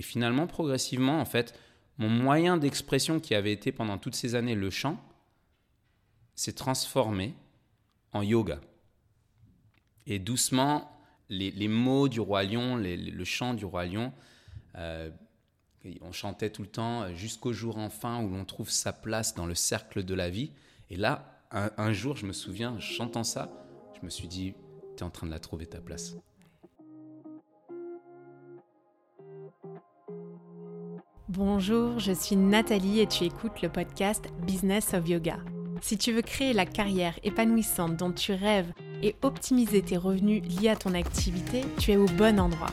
Et finalement, progressivement, en fait, mon moyen d'expression qui avait été pendant toutes ces années le chant s'est transformé en yoga. Et doucement, les, mots du roi lion, le chant du roi lion, euh, on chantait tout le temps jusqu'au jour enfin où l'on trouve sa place dans le cercle de la vie. Et là, un, jour, je me souviens, chantant ça, je me suis dit, tu es en train de la trouver ta place. Bonjour, je suis Nathalie et tu écoutes le podcast Business of Yoga. Si tu veux créer la carrière épanouissante dont tu rêves et optimiser tes revenus liés à ton activité, tu es au bon endroit.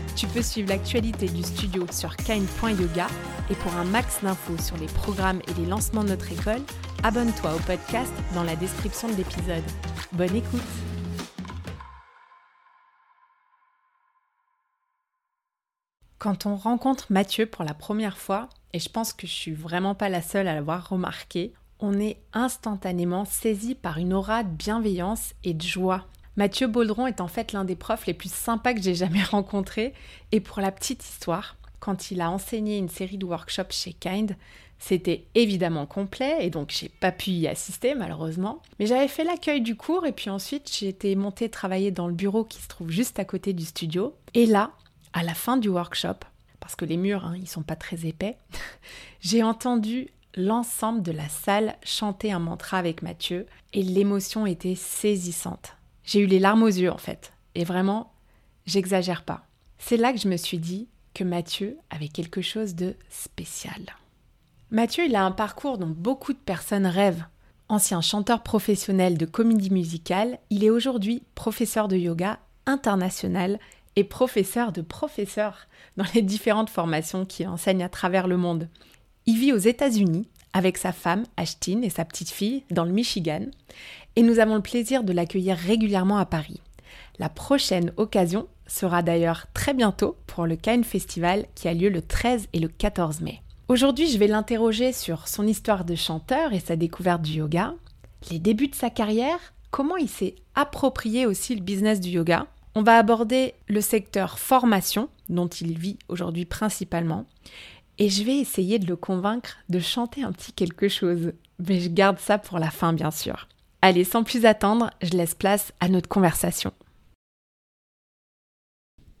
Tu peux suivre l'actualité du studio sur kind.yoga et pour un max d'infos sur les programmes et les lancements de notre école, abonne-toi au podcast dans la description de l'épisode. Bonne écoute Quand on rencontre Mathieu pour la première fois, et je pense que je suis vraiment pas la seule à l'avoir remarqué, on est instantanément saisi par une aura de bienveillance et de joie Mathieu Baudron est en fait l'un des profs les plus sympas que j'ai jamais rencontrés. Et pour la petite histoire, quand il a enseigné une série de workshops chez Kind, c'était évidemment complet et donc j'ai pas pu y assister malheureusement. Mais j'avais fait l'accueil du cours et puis ensuite j'ai été montée travailler dans le bureau qui se trouve juste à côté du studio. Et là, à la fin du workshop, parce que les murs, hein, ils sont pas très épais, j'ai entendu l'ensemble de la salle chanter un mantra avec Mathieu et l'émotion était saisissante. J'ai eu les larmes aux yeux en fait. Et vraiment, j'exagère pas. C'est là que je me suis dit que Mathieu avait quelque chose de spécial. Mathieu, il a un parcours dont beaucoup de personnes rêvent. Ancien chanteur professionnel de comédie musicale, il est aujourd'hui professeur de yoga international et professeur de professeurs dans les différentes formations qu'il enseigne à travers le monde. Il vit aux États-Unis avec sa femme, Ashtin, et sa petite fille dans le Michigan, et nous avons le plaisir de l'accueillir régulièrement à Paris. La prochaine occasion sera d'ailleurs très bientôt pour le Cannes Festival qui a lieu le 13 et le 14 mai. Aujourd'hui, je vais l'interroger sur son histoire de chanteur et sa découverte du yoga, les débuts de sa carrière, comment il s'est approprié aussi le business du yoga. On va aborder le secteur formation, dont il vit aujourd'hui principalement, et je vais essayer de le convaincre de chanter un petit quelque chose. Mais je garde ça pour la fin, bien sûr. Allez, sans plus attendre, je laisse place à notre conversation.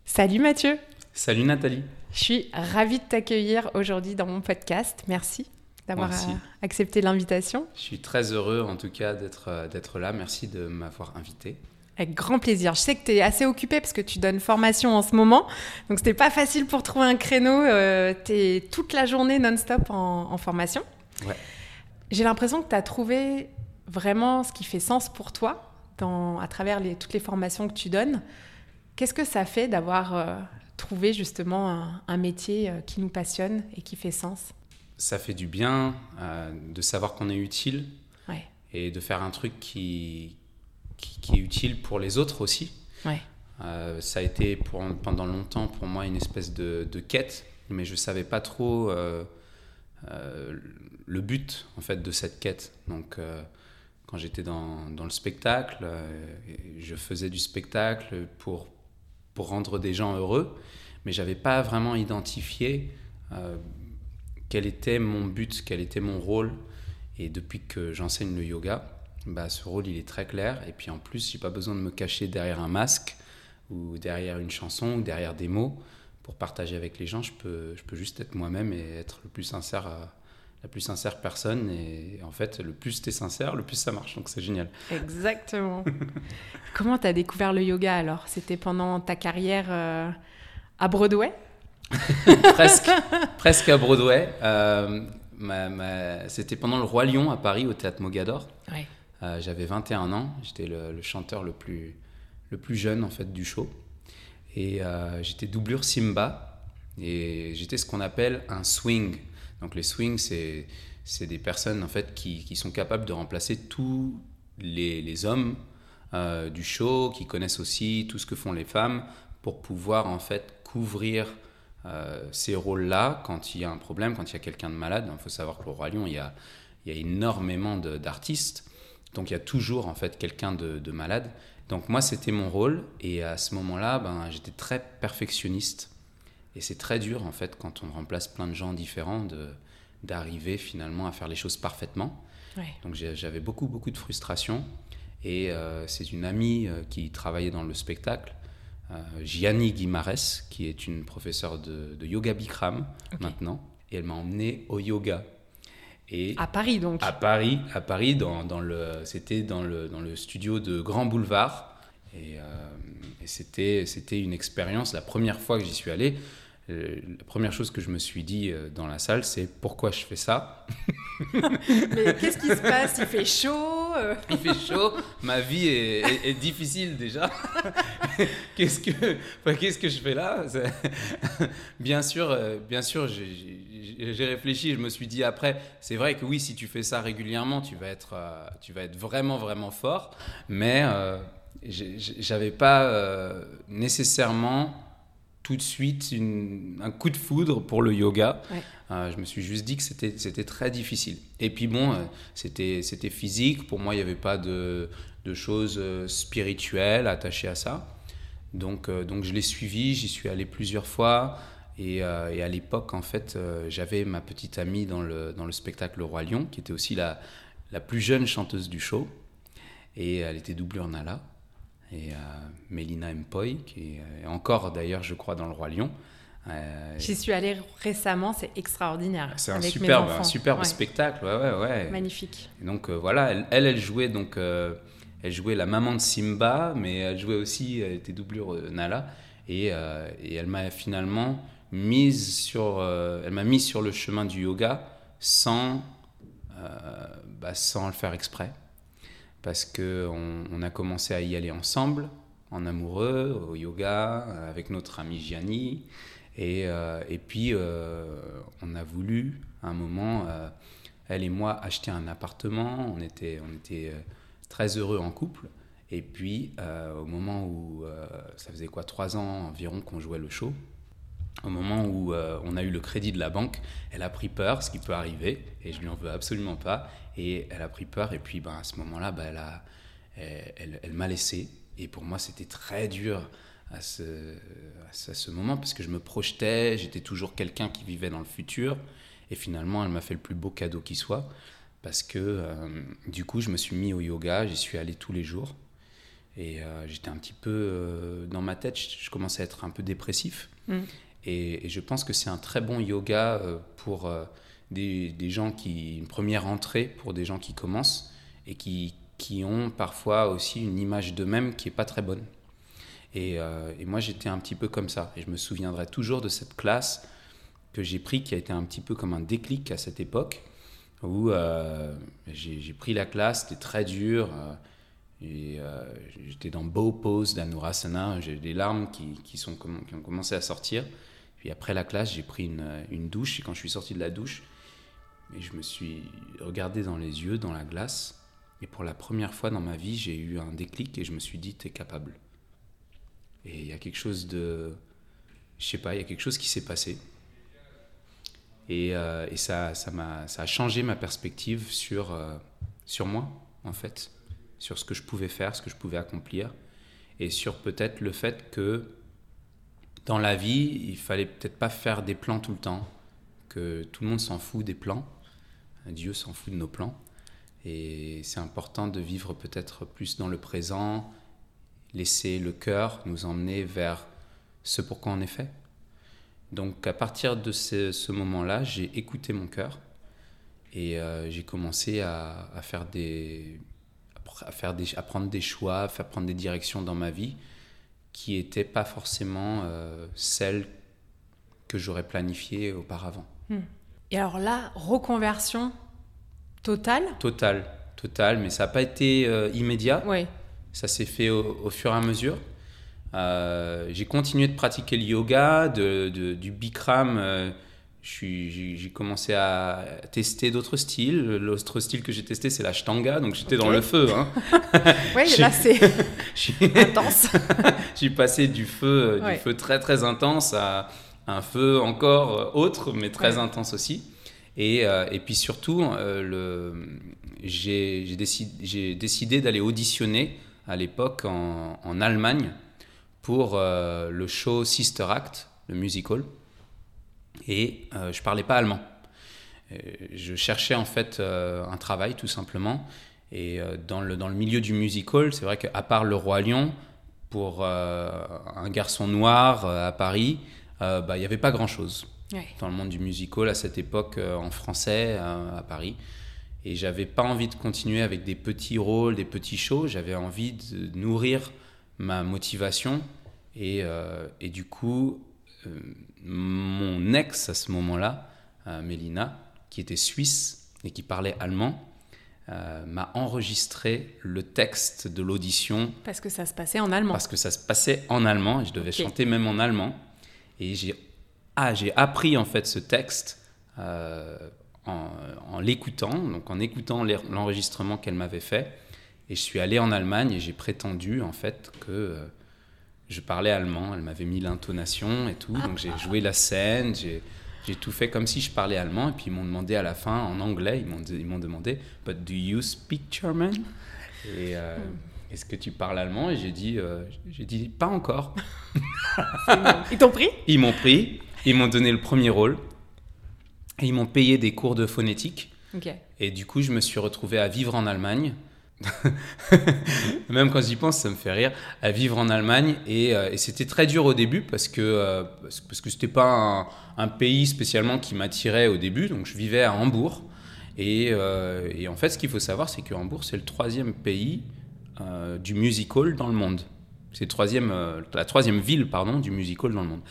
Salut Mathieu Salut Nathalie Je suis ravie de t'accueillir aujourd'hui dans mon podcast. Merci d'avoir euh, accepté l'invitation. Je suis très heureux en tout cas euh, d'être là. Merci de m'avoir invité. Avec grand plaisir. Je sais que tu es assez occupé parce que tu donnes formation en ce moment. Donc, c'était pas facile pour trouver un créneau. Euh, tu es toute la journée non-stop en, en, formation. Ouais. J'ai l'impression que tu as trouvé vraiment ce qui fait sens pour toi dans, à travers les, toutes les formations que tu donnes. Qu'est-ce que ça fait d'avoir euh, trouvé justement un, métier euh, qui nous passionne et qui fait sens? Ça fait du bien euh, de savoir qu'on est utile et de faire un truc qui, qui, est utile pour les autres aussi. ça a été pour, pendant longtemps pour moi une espèce de, de quête, mais je ne savais pas trop le but en fait de cette quête. Donc quand j'étais dans, le spectacle, euh, je faisais du spectacle pour, rendre des gens heureux, mais j'avais pas vraiment identifié euh, quel était mon but, quel était mon rôle. Et depuis que j'enseigne le yoga, bah, ce rôle il est très clair. Et puis en plus, j'ai pas besoin de me cacher derrière un masque ou derrière une chanson ou derrière des mots pour partager avec les gens. Je peux, je peux juste être moi-même et être le plus sincère à, la plus sincère personne. Et en fait, le plus tu es sincère, le plus ça marche. Donc c'est génial. Exactement. Comment tu as découvert le yoga alors? C'était pendant ta carrière euh, à Broadway? Presque, presque à Broadway. Euh, c'était pendant le Roi Lion à Paris au théâtre Mogador. Euh, j'avais 21 ans, j'étais le, le, chanteur le plus, le plus jeune en fait du show. Et j'étais doublure Simba et j'étais ce qu'on appelle un swing. Donc les swings, c'est des personnes en fait qui, qui, sont capables de remplacer tous les, les hommes euh, du show, qui connaissent aussi tout ce que font les femmes pour pouvoir en fait couvrir euh, ces rôles-là quand il y a un problème, quand il y a quelqu'un de malade. Il faut savoir que au Roi Lion, il y a, il y a énormément d'artistes, donc il y a toujours en fait quelqu'un de, de, malade. Donc moi, c'était mon rôle, et à ce moment-là, ben, j'étais très perfectionniste. Et c'est très dur en fait quand on remplace plein de gens différents d'arriver finalement à faire les choses parfaitement. Donc j'avais beaucoup beaucoup de frustration et euh, c'est une amie euh, qui travaillait dans le spectacle, euh, Gianni Guimares, qui est une professeure de, yoga Bikram maintenant, et elle m'a emmené au yoga. Et à Paris donc À Paris, à Paris dans, dans le, c'était dans le, dans le studio de Grand Boulevard. Et, et c'était, c'était une expérience, la première fois que j'y suis allé, la première chose que je me suis dit euh, dans la salle, c'est pourquoi je fais ça? Mais qu'est-ce qui se passe? Il fait chaud euh. Il fait chaud, ma vie est, difficile déjà. qu'est-ce que qu'est-ce que je fais là? Bien sûr, bien sûr, j'ai réfléchi, je me suis dit après, c'est vrai que oui, si tu fais ça régulièrement, tu vas être, tu vas être vraiment vraiment fort, mais j'avais pas nécessairement tout de suite un coup de foudre pour le yoga. Euh, je me suis juste dit que c'était très difficile. Et puis bon, euh, c'était physique. Pour moi, il n'y avait pas de, de, choses euh, spirituelles attachées à ça. Donc, donc je l'ai suivi, j'y suis allé plusieurs fois. Et, et à l'époque, en fait, j'avais ma petite amie dans le, dans le spectacle Le Roi Lion, qui était aussi la, la plus jeune chanteuse du show. Et elle était doublure Nala et euh, Mélina Mpoy, qui est encore d'ailleurs, je crois, dans le Roi Lion. Euh, J'y suis allée récemment, c'est extraordinaire. C'est un superbe, un superbe spectacle, ouais, ouais, ouais. Magnifique. Et donc euh, voilà, elle, elle, jouait donc, elle jouait la maman de Simba, mais elle jouait aussi, elle était doublure Nala, et, et elle m'a finalement mise sur, elle m'a mis sur le chemin du yoga sans, bah, sans le faire exprès parce qu'on on a commencé à y aller ensemble, en amoureux, au yoga, avec notre ami Gianni. Et, euh, et puis, euh, on a voulu, à un moment, euh, elle et moi, acheter un appartement. On était, on était très heureux en couple. Et puis, au moment où, ça faisait quoi, trois ans environ qu'on jouait le show, au moment où on a eu le crédit de la banque, elle a pris peur, ce qui peut arriver, et je lui en veux absolument pas. Et elle a pris peur. Et puis, ben, à ce moment-là, ben, elle, elle, elle, m'a laissé. Et pour moi, c'était très dur à ce, à ce moment parce que je me projetais. J'étais toujours quelqu'un qui vivait dans le futur. Et finalement, elle m'a fait le plus beau cadeau qui soit. Parce que euh, du coup, je me suis mis au yoga. J'y suis allé tous les jours. Et euh, j'étais un petit peu euh, dans ma tête, je, commençais à être un peu dépressif. Mm. Et, je pense que c'est un très bon yoga pour des, gens qui, une première entrée pour des gens qui commencent et qui, qui ont parfois aussi une image d'eux-mêmes qui n'est pas très bonne. Et, euh, et moi, j'étais un petit peu comme ça. Et je me souviendrai toujours de cette classe que j'ai pris, qui a été un petit peu comme un déclic à cette époque, où euh, j'ai pris la classe, c'était très dur. Euh, et j'étais dans beau pose d'Anurasana, j'ai des larmes qui, qui, sont, qui ont commencé à sortir. Puis après la classe, j'ai pris une, douche, et quand je suis sorti de la douche, et je me suis regardé dans les yeux, dans la glace. Et pour la première fois dans ma vie, j'ai eu un déclic et je me suis dit, t'es capable. Et il y a quelque chose de... Je sais pas, il y a quelque chose qui s'est passé. Et, euh, ça, ça, a, ça a changé ma perspective sur, euh, sur moi, en fait. Sur ce que je pouvais faire, ce que je pouvais accomplir. Et sur peut-être le fait que dans la vie, il fallait peut-être pas faire des plans tout le temps. Que tout le monde s'en fout des plans Dieu s'en fout de nos plans. Et c'est important de vivre peut-être plus dans le présent, laisser le cœur nous emmener vers ce pourquoi on est fait. Donc à partir de ce, moment-là, j'ai écouté mon cœur et euh, j'ai commencé à, faire des, à, faire des, à prendre des choix, à faire prendre des directions dans ma vie qui n'étaient pas forcément euh, celles que j'aurais planifiées auparavant. Hmm. Et alors là, reconversion totale? Totale, totale, mais ça n'a pas été euh, immédiat. Oui. Ça s'est fait au, fur et à mesure. Euh, j'ai continué de pratiquer le yoga, de, du Bikram. Euh, j'ai commencé à tester d'autres styles. L'autre style que j'ai testé, c'est la shtanga, donc j'étais dans le feu. Hein. oui, là c'est intense. j'ai passé du feu, du feu très très intense à un feu encore autre, mais très intense aussi. Et, euh, et, puis surtout, euh, j'ai décidé, décidé d'aller auditionner à l'époque en, en, Allemagne pour euh, le show Sister Act, le musical et euh, je parlais pas allemand. je cherchais en fait euh, un travail tout simplement. Et euh, dans, le, dans le milieu du musical, c'est vrai qu'à part Le Roi Lion, pour un garçon noir à Paris, bah, il n'y avait pas grand-chose dans le monde du musical à cette époque en français à Paris. Et j'avais pas envie de continuer avec des petits rôles, des petits shows. J'avais envie de nourrir ma motivation. Et, et du coup, euh, mon ex à ce moment-là, euh, Mélina, qui était suisse et qui parlait allemand, euh, m'a enregistré le texte de l'audition. Parce que ça se passait en allemand. Parce que ça se passait en allemand et je devais chanter même en allemand. Et j'ai ah, appris en fait ce texte en, en l'écoutant, donc en écoutant l'enregistrement qu'elle m'avait fait. Et je suis allé en Allemagne et j'ai prétendu en fait que je parlais allemand, elle m'avait mis l'intonation et tout, donc j'ai joué la scène, j'ai tout fait comme si je parlais allemand, et puis ils m'ont demandé à la fin en anglais, ils m'ont demandé, But do you speak German? Et euh, est-ce que tu parles allemand? Et j'ai dit, euh, j'ai dit, pas encore. ils t'ont pris? Ils m'ont pris, ils m'ont donné le premier rôle, et ils m'ont payé des cours de phonétique. Et du coup, je me suis retrouvé à vivre en Allemagne. Même quand j'y pense, ça me fait rire, à vivre en Allemagne. Et, euh, c'était très dur au début parce que euh, parce que c'était pas un, pays spécialement qui m'attirait au début. Donc je vivais à Hambourg. Et, euh, et en fait, ce qu'il faut savoir, c'est que Hambourg, c'est le troisième pays du musical dans le monde. C'est troisième, la troisième ville pardon, du musical dans le monde.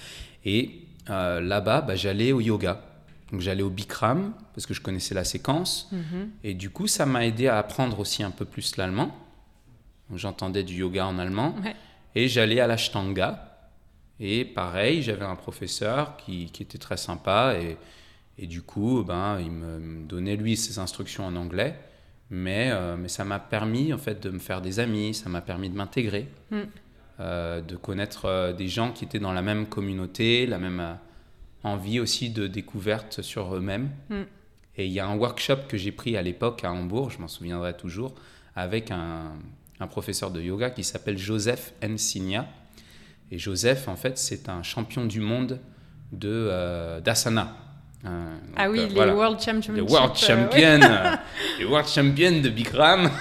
Et là-bas, bah, j'allais au yoga. Donc j'allais au Bikram parce que je connaissais la séquence. Mhm. Et du coup, ça m'a aidé à apprendre aussi un peu plus l'allemand. J'entendais du yoga en allemand. Et j'allais à l'Ashtanga. Et pareil, j'avais un professeur qui, qui, était très sympa. Et, et du coup, ben, il me donnait lui ses instructions en anglais. Mais, euh, mais ça m'a permis en fait de me faire des amis, ça m'a permis de m'intégrer, mm. euh, de connaître euh, des gens qui étaient dans la même communauté, la même envie aussi de découverte sur eux-mêmes. Mm. Et il y a un workshop que j'ai pris à l'époque à Hambourg, je m'en souviendrai toujours, avec un, un, professeur de yoga qui s'appelle Joseph Ensigna. Et Joseph, en fait, c'est un champion du monde de euh, d'asana. Euh, ah oui, euh, les World Champions. Les World Champions, les World Champions de Bikram.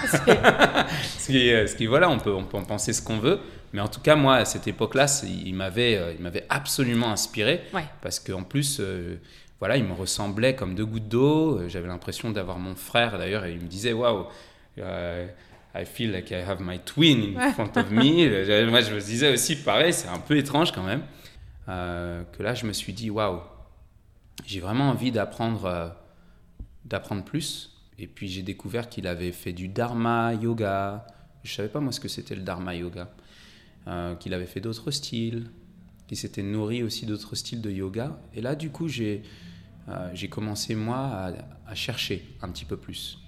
ce, qui, ce qui, voilà, on peut, on peut en penser ce qu'on veut. Mais en tout cas, moi, à cette époque-là, il m'avait, euh, il m'avait absolument inspiré. Parce qu'en plus, euh, voilà, il me ressemblait comme deux gouttes d'eau. Euh, j'avais l'impression d'avoir mon frère, d'ailleurs, et il me disait, waouh, I feel like I have my twin in front of me. moi, je me disais aussi, pareil, c'est un peu étrange quand même. que là, je me suis dit, waouh, j'ai vraiment envie d'apprendre, d'apprendre plus. Et puis, j'ai découvert qu'il avait fait du Dharma yoga. Je savais pas, moi, ce que c'était le Dharma yoga. Euh, qu'il avait fait d'autres styles, qu'il s'était nourri aussi d'autres styles de yoga. Et là, du coup, j'ai euh, j'ai commencé, moi, à, chercher un petit peu plus.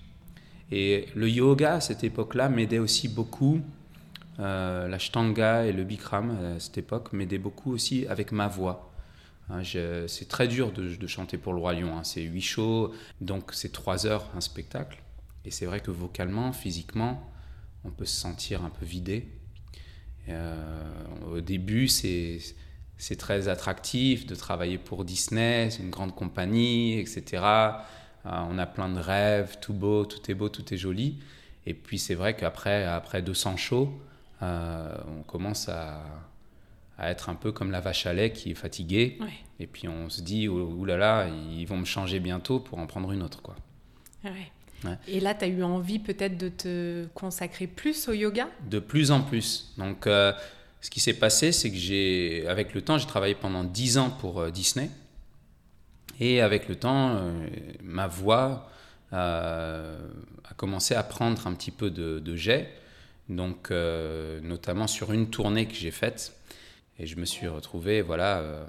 Et le yoga, à cette époque-là, m'aidait aussi beaucoup. Euh, l'ashtanga et le bikram, à cette époque, m'aidaient beaucoup aussi avec ma voix. Hein, c'est très dur de, chanter pour le Roi. Hein. C'est huit shows, donc c'est trois heures un spectacle. Et c'est vrai que vocalement, physiquement, on peut se sentir un peu vidé. Euh, au début, c'est très attractif de travailler pour Disney, c'est une grande compagnie, etc. Euh, on a plein de rêves, tout beau, tout est beau, tout est joli. Et puis c'est vrai qu'après après 200 shows, euh, on commence à, à, être un peu comme la vache à lait qui est fatiguée. Et puis on se dit, oulala, ils vont me changer bientôt pour en prendre une autre. Quoi. Ouais. Et là, tu as eu envie peut-être de te consacrer plus au yoga? De plus en plus. Donc, euh, ce qui s'est passé, c'est que j'ai, avec le temps, j'ai travaillé pendant 10 ans pour euh, Disney. Et avec le temps, euh, ma voix a commencé à prendre un petit peu de, de jet. Donc, notamment sur une tournée que j'ai faite. Et je me suis retrouvé, voilà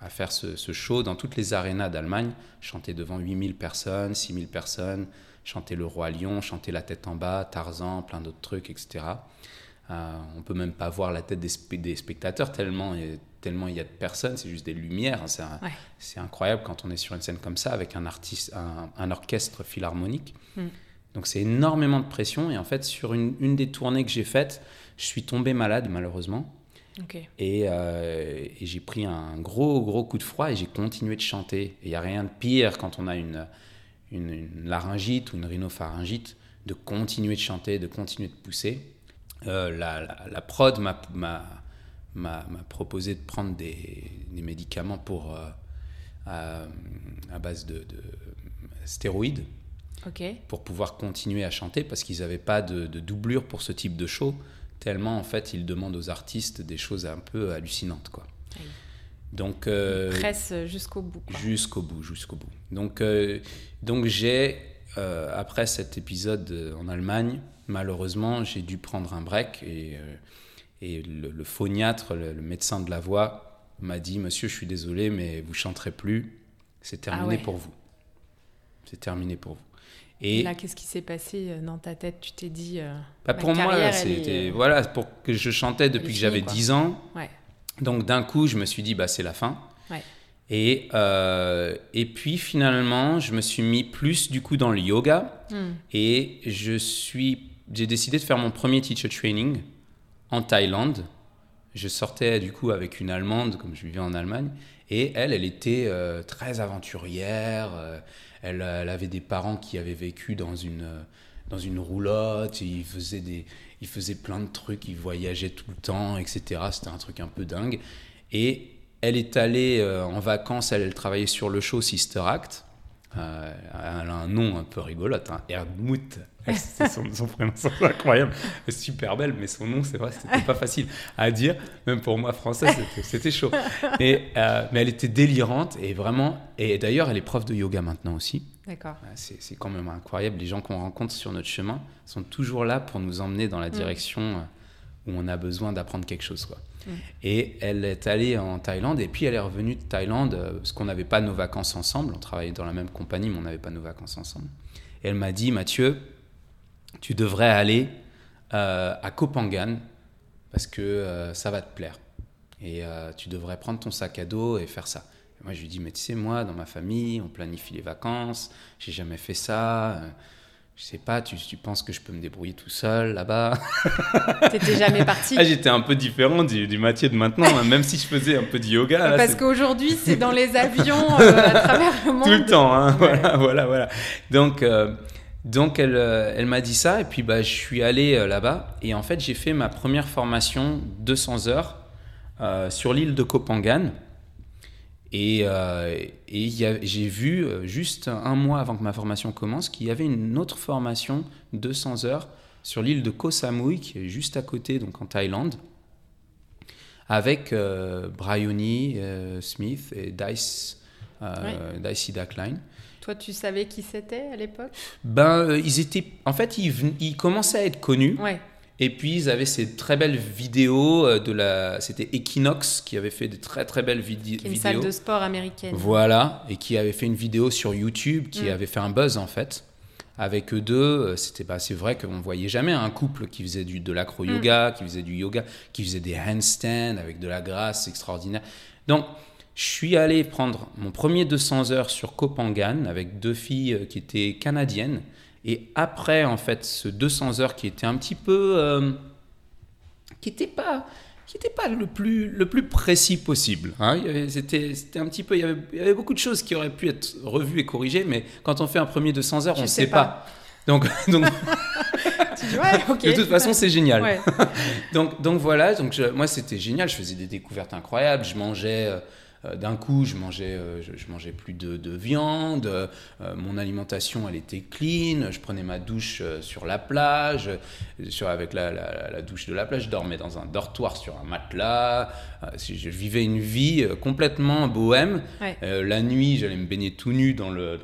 à faire ce, show dans toutes les arénas d'Allemagne, chanter devant 8000 personnes, 6000 personnes, chanter Le Roi Lion, chanter La tête en bas, Tarzan, plein d'autres trucs, etc. Euh, on peut même pas voir la tête des, des spectateurs tellement, tellement il y a de personnes, c'est juste des lumières. C'est incroyable quand on est sur une scène comme ça avec un, artiste, un, orchestre philharmonique. Mm. Donc c'est énormément de pression. Et en fait, sur une, une des tournées que j'ai faites, je suis tombé malade malheureusement. Euh, et, j'ai pris un gros, gros coup de froid et j'ai continué de chanter. Il n'y a rien de pire quand on a une, une, laryngite ou une rhinopharyngite de continuer de chanter, de continuer de pousser. Euh, la, la, prod m'a proposé de prendre des, des médicaments pour, euh, à, base de, stéroïdes pour pouvoir continuer à chanter parce qu'ils n'avaient pas de, de, doublure pour ce type de show tellement en fait ils demandent aux artistes des choses un peu hallucinantes quoi. Donc euh, presse jusqu'au bout. Jusqu'au bout, jusqu'au bout. Donc euh, donc j'ai euh, après cet épisode en Allemagne, malheureusement j'ai dû prendre un break et et le, phoniatre, le, médecin de la voix m'a dit Monsieur, je suis désolé, mais vous chanterez plus. C'est terminé ah pour vous. C'est terminé pour vous. Et, là, qu'est-ce qui s'est passé euh, dans ta tête? Tu t'es dit. Euh, bah, pour moi, c'était. Euh, voilà, pour que je chantais depuis que j'avais 10 ans. Ouais. Donc d'un coup, je me suis dit, bah, c'est la fin. Ouais. Et, et puis finalement, je me suis mis plus du coup dans le yoga. Hmm. Et je suis, j'ai décidé de faire mon premier teacher training en Thaïlande. Je sortais du coup avec une Allemande, comme je vivais en Allemagne. Et elle, elle était très aventurière. Elle, avait des parents qui avaient vécu dans une, dans une roulotte, ils faisaient, des, plein de trucs, ils voyageaient tout le temps, etc. C'était un truc un peu dingue. Et elle est allée euh, en vacances, elle, travaillait sur le show Sister Act. Euh, elle a un nom un peu rigolote, hein, Erdmouth. C'est son, son, prénom, c'est incroyable. super belle, mais son nom, c'est vrai, c'était pas facile à dire. Même pour moi, français, c'était chaud. Et, euh, mais elle était délirante et vraiment. Et d'ailleurs, elle est prof de yoga maintenant aussi. D'accord. C'est quand même incroyable. Les gens qu'on rencontre sur notre chemin sont toujours là pour nous emmener dans la mm. direction euh, où on a besoin d'apprendre quelque chose. Quoi. Et elle est allée en Thaïlande et puis elle est revenue de Thaïlande euh, parce qu'on n'avait pas nos vacances ensemble. On travaillait dans la même compagnie, mais on n'avait pas nos vacances ensemble. Et elle m'a dit, Mathieu, tu devrais aller euh, à Kopangan parce que euh, ça va te plaire. Et euh, tu devrais prendre ton sac à dos et faire ça. moi, je lui dis, mais tu sais, moi, dans ma famille, on planifie les vacances, j'ai jamais fait ça. Je sais pas, tu, tu, penses que je peux me débrouiller tout seul là-bas? T'étais jamais parti ah, J'étais un peu différent du, du Mathieu de maintenant, hein, même si je faisais un peu de yoga. Parce qu'aujourd'hui, c'est dans les avions à travers le monde. Tout le temps, hein, voilà, voilà, voilà. Donc, donc elle, euh, elle m'a dit ça et puis bah, je suis allé euh, là-bas et en fait j'ai fait ma première formation 200 heures euh, sur l'île de Kopangan. Et, et j'ai vu juste un mois avant que ma formation commence qu'il y avait une autre formation 200 heures sur l'île de Koh Samui qui est juste à côté donc en Thaïlande avec Bryony Smith et Dice, oui. Dice toi, tu savais qui c'était à l'époque? Ben, euh, ils étaient. En fait, ils, ils, commençaient à être connus. Ouais. Et puis, ils avaient ces très belles vidéos euh, de la. C'était Equinox qui avait fait de très très belles vidéos. Une salle de sport américaine. Voilà. Et qui avait fait une vidéo sur YouTube qui mm. avait fait un buzz en fait. Avec eux deux, euh, c'était bah, c'est vrai qu'on voyait jamais un couple qui faisait du, de l'acro-yoga, mm. qui faisait du yoga, qui faisait des handstands avec de la grâce extraordinaire. Donc, je suis allé prendre mon premier 200 heures sur Kopangan avec deux filles euh, qui étaient canadiennes. Et après, en fait, ce 200 heures qui était un petit peu. Euh, qui n'était pas. Qui n'était pas le plus, le plus précis possible. Hein. C'était un petit peu. Il y, avait, il y, avait, beaucoup de choses qui auraient pu être revues et corrigées, mais quand on fait un premier 200 heures, on ne sait pas. Donc, donc de toute façon, c'est génial. donc, donc voilà, donc moi c'était génial. Je faisais des découvertes incroyables. Je mangeais. Euh, d'un coup, je mangeais, euh, je, mangeais plus de, viande, euh, mon alimentation, elle était clean, je prenais ma douche sur la plage, sur, avec la, douche de la plage, je dormais dans un dortoir sur un matelas, je vivais une vie complètement bohème. la nuit, j'allais me baigner tout nu dans le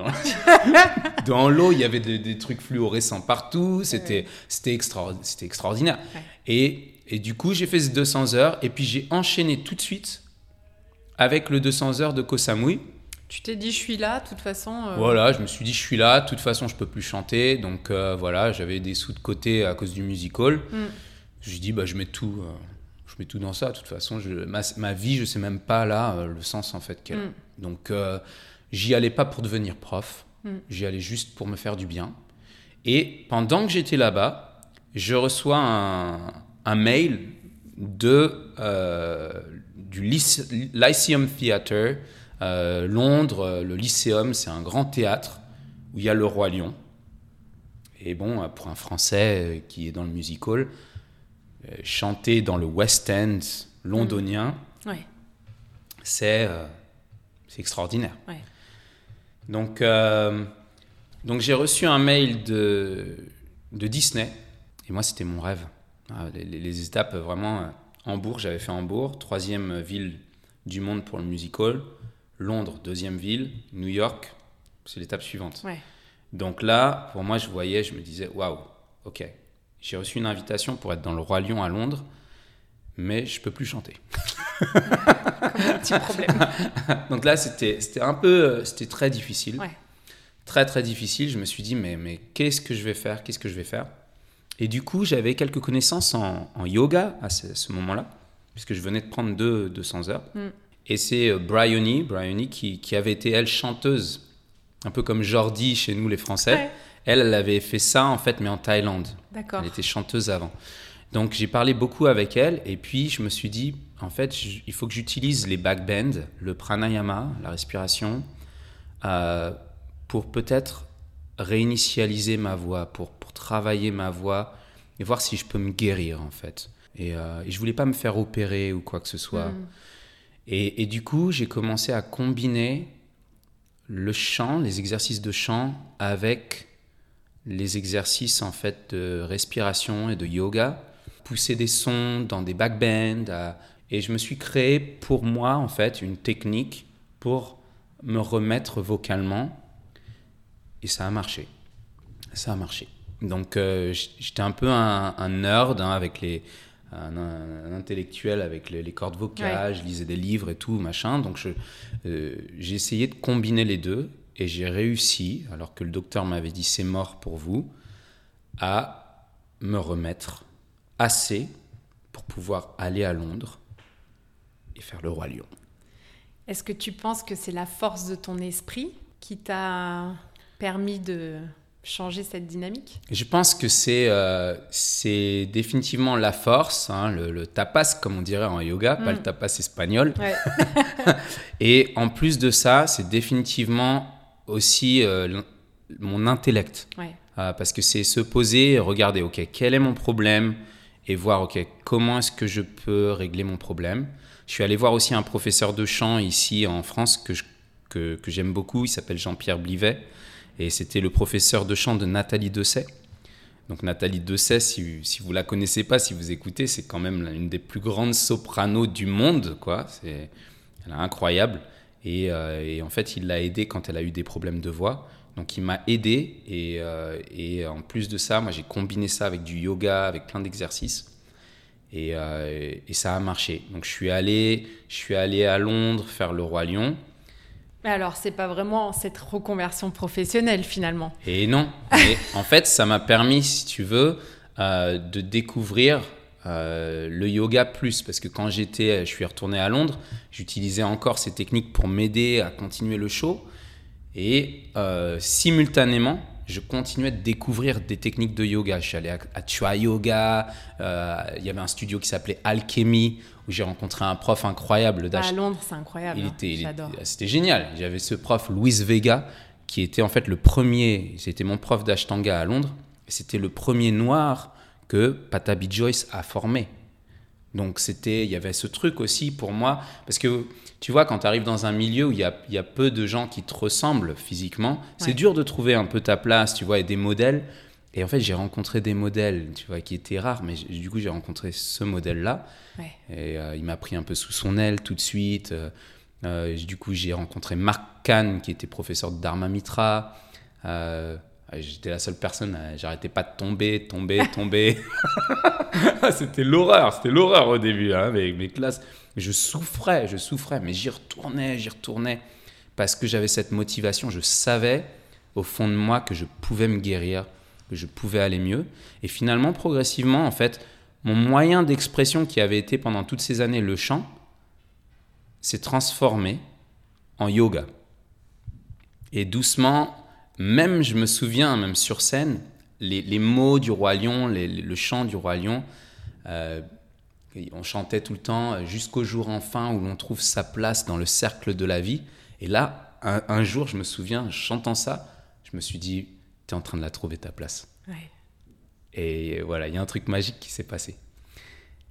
dans l'eau, il y avait des, trucs fluorescents partout, c'était c'était extraordinaire. Et, et du coup, j'ai fait ces 200 heures et puis j'ai enchaîné tout de suite avec le 200 heures de Koh Samui. Tu t'es dit, je suis là, de toute façon. euh, Voilà, je me suis dit, je suis là, de toute façon, je peux plus chanter. Donc euh, voilà, j'avais des sous de côté à cause du musical. Mm. J'ai dit, bah, je mets tout. euh, je mets tout dans ça. De toute façon, je, ma, ma vie, je sais même pas là le sens en fait qu'elle a. Mm. Donc, j'y allais pas pour devenir prof. Mm. J'y allais juste pour me faire du bien. Et pendant que j'étais là-bas, je reçois un, un mail de, du Lyce- Lyceum Theatre, euh, Londres. Le Lyceum, c'est un grand théâtre où il y a le Roi Lion. Et bon, euh, pour un Français euh, qui est dans le musical, euh, chanter dans le West End londonien, Ouais. c'est euh, extraordinaire. Ouais. Donc, euh, donc j'ai reçu un mail de, de Disney, et moi c'était mon rêve. Ah, les, les- les étapes, euh, vraiment, euh, Hambourg, j'avais fait Hambourg, troisième ville du monde pour le musical, Londres, deuxième ville, New York, c'est l'étape suivante. Ouais. Donc là, pour moi, je voyais, je me disais, waouh, ok, j'ai reçu une invitation pour être dans le Roi Lion à Londres, mais je peux plus chanter. Petit problème. Donc là, c'était c'était un peu, c'était très difficile. Ouais. Très, très difficile. Je me suis dit, mais, mais qu'est-ce que je vais faire? Qu'est-ce que je vais faire? Et du coup, j'avais quelques connaissances en, en yoga à ce, ce moment-là, puisque je venais de prendre deux 200 heures. Mm. Et c'est euh, Bryony, Bryony qui, qui avait été, elle, chanteuse, un peu comme Jordi chez nous, les Français. Ouais. Elle, elle avait fait ça, en fait, mais en Thaïlande. D'accord. Elle était chanteuse avant. Donc j'ai parlé beaucoup avec elle et puis je me suis dit, en fait, je- il faut que j'utilise les backbends, le pranayama, la respiration, euh, pour peut-être réinitialiser ma voix, pour travailler ma voix et voir si je peux me guérir en fait. Et, euh, et je voulais pas me faire opérer ou quoi que ce soit. Mm. Et, et du coup, j'ai commencé à combiner le chant, les exercices de chant, avec les exercices en fait de respiration et de yoga, pousser des sons dans des backbends. à- Et je me suis créé pour moi en fait une technique pour me remettre vocalement. Et ça a marché. Ça a marché. Donc euh, j'étais un peu un, un nerd hein, avec les un, intellectuel avec les, les cordes vocales, je lisais des livres et tout machin. Donc euh, j'ai essayé de combiner les deux et j'ai réussi, alors que le docteur m'avait dit c'est mort pour vous, à me remettre assez pour pouvoir aller à Londres et faire le roi lion. Est-ce que tu penses que c'est la force de ton esprit qui t'a permis de changer cette dynamique? Je pense que c'est euh, c'est définitivement la force, hein, le, le tapas comme on dirait en yoga, pas Mm. le tapas espagnol. Ouais. Et en plus de ça, c'est définitivement aussi euh, mon intellect. Ouais. Euh, parce que c'est se poser, regarder, ok, quel est mon problème et voir, ok, comment est-ce que je peux régler mon problème. Je suis allé voir aussi un professeur de chant ici en France que, je- que, que j'aime beaucoup, il s'appelle Jean-Pierre Blivet, et c'était le professeur de chant de Nathalie Dessay. Donc Nathalie Dessay, si, si vous la connaissez pas, si vous écoutez, c'est quand même une des plus grandes sopranos du monde, quoi. C'est, elle est incroyable. Et, euh, et en fait, il l'a aidée quand elle a eu des problèmes de voix. Donc il m'a aidé et, euh, en plus de ça, moi j'ai combiné ça avec du yoga, avec plein d'exercices et, euh, et ça a marché. Donc je suis allé, je suis allé à Londres faire le roi lion alors, c'est pas vraiment cette reconversion professionnelle finalement. et non, mais en fait ça m'a permis, si tu veux, euh, de découvrir euh, le yoga plus parce que quand j'étais, je suis retourné à Londres, j'utilisais encore ces techniques pour m'aider à continuer le show. Et euh, simultanément, je continuais de découvrir des techniques de yoga. Je suis allé à, à Chua Yoga, euh, il y avait un studio qui s'appelait Alchemy, où j'ai rencontré un prof incroyable À d'Ash. Londres, c'est incroyable. Il hein. était, était- c'était génial. J'avais ce prof, Luis Vega, qui était en fait le premier, c'était mon prof d'Ashtanga à Londres, et c'était le premier noir que Patabi Joyce a formé. Donc c'était, il y avait ce truc aussi pour moi, parce que tu vois, quand tu arrives dans un milieu où il y a, il y a peu de gens qui te ressemblent physiquement, c'est dur de trouver un peu ta place, tu vois, et des modèles. Et en fait, j'ai rencontré des modèles, tu vois, qui étaient rares, mais du coup, j'ai rencontré ce modèle-là. Ouais. Et euh, il m'a pris un peu sous son aile tout de suite. Euh, euh, du coup, j'ai rencontré Marc Kahn, qui était professeur de Dharma Mitra. Euh, J'étais la seule personne, j'arrêtais pas de tomber, tomber, tomber. c'était l'horreur, c'était l'horreur au début, hein, avec mes classes. Je souffrais, je souffrais, mais j'y retournais, j'y retournais. Parce que j'avais cette motivation, je savais au fond de moi que je pouvais me guérir, que je pouvais aller mieux. Et finalement, progressivement, en fait, mon moyen d'expression qui avait été pendant toutes ces années le chant s'est transformé en yoga. Et doucement, même je me souviens, même sur scène, les, mots du roi lion, le chant du roi lion, euh, on chantait tout le temps euh, jusqu'au jour enfin où l'on trouve sa place dans le cercle de la vie. Et là, un, jour, je me souviens, chantant ça, je me suis dit, tu es en train de la trouver ta place. Et voilà, il y a un truc magique qui s'est passé.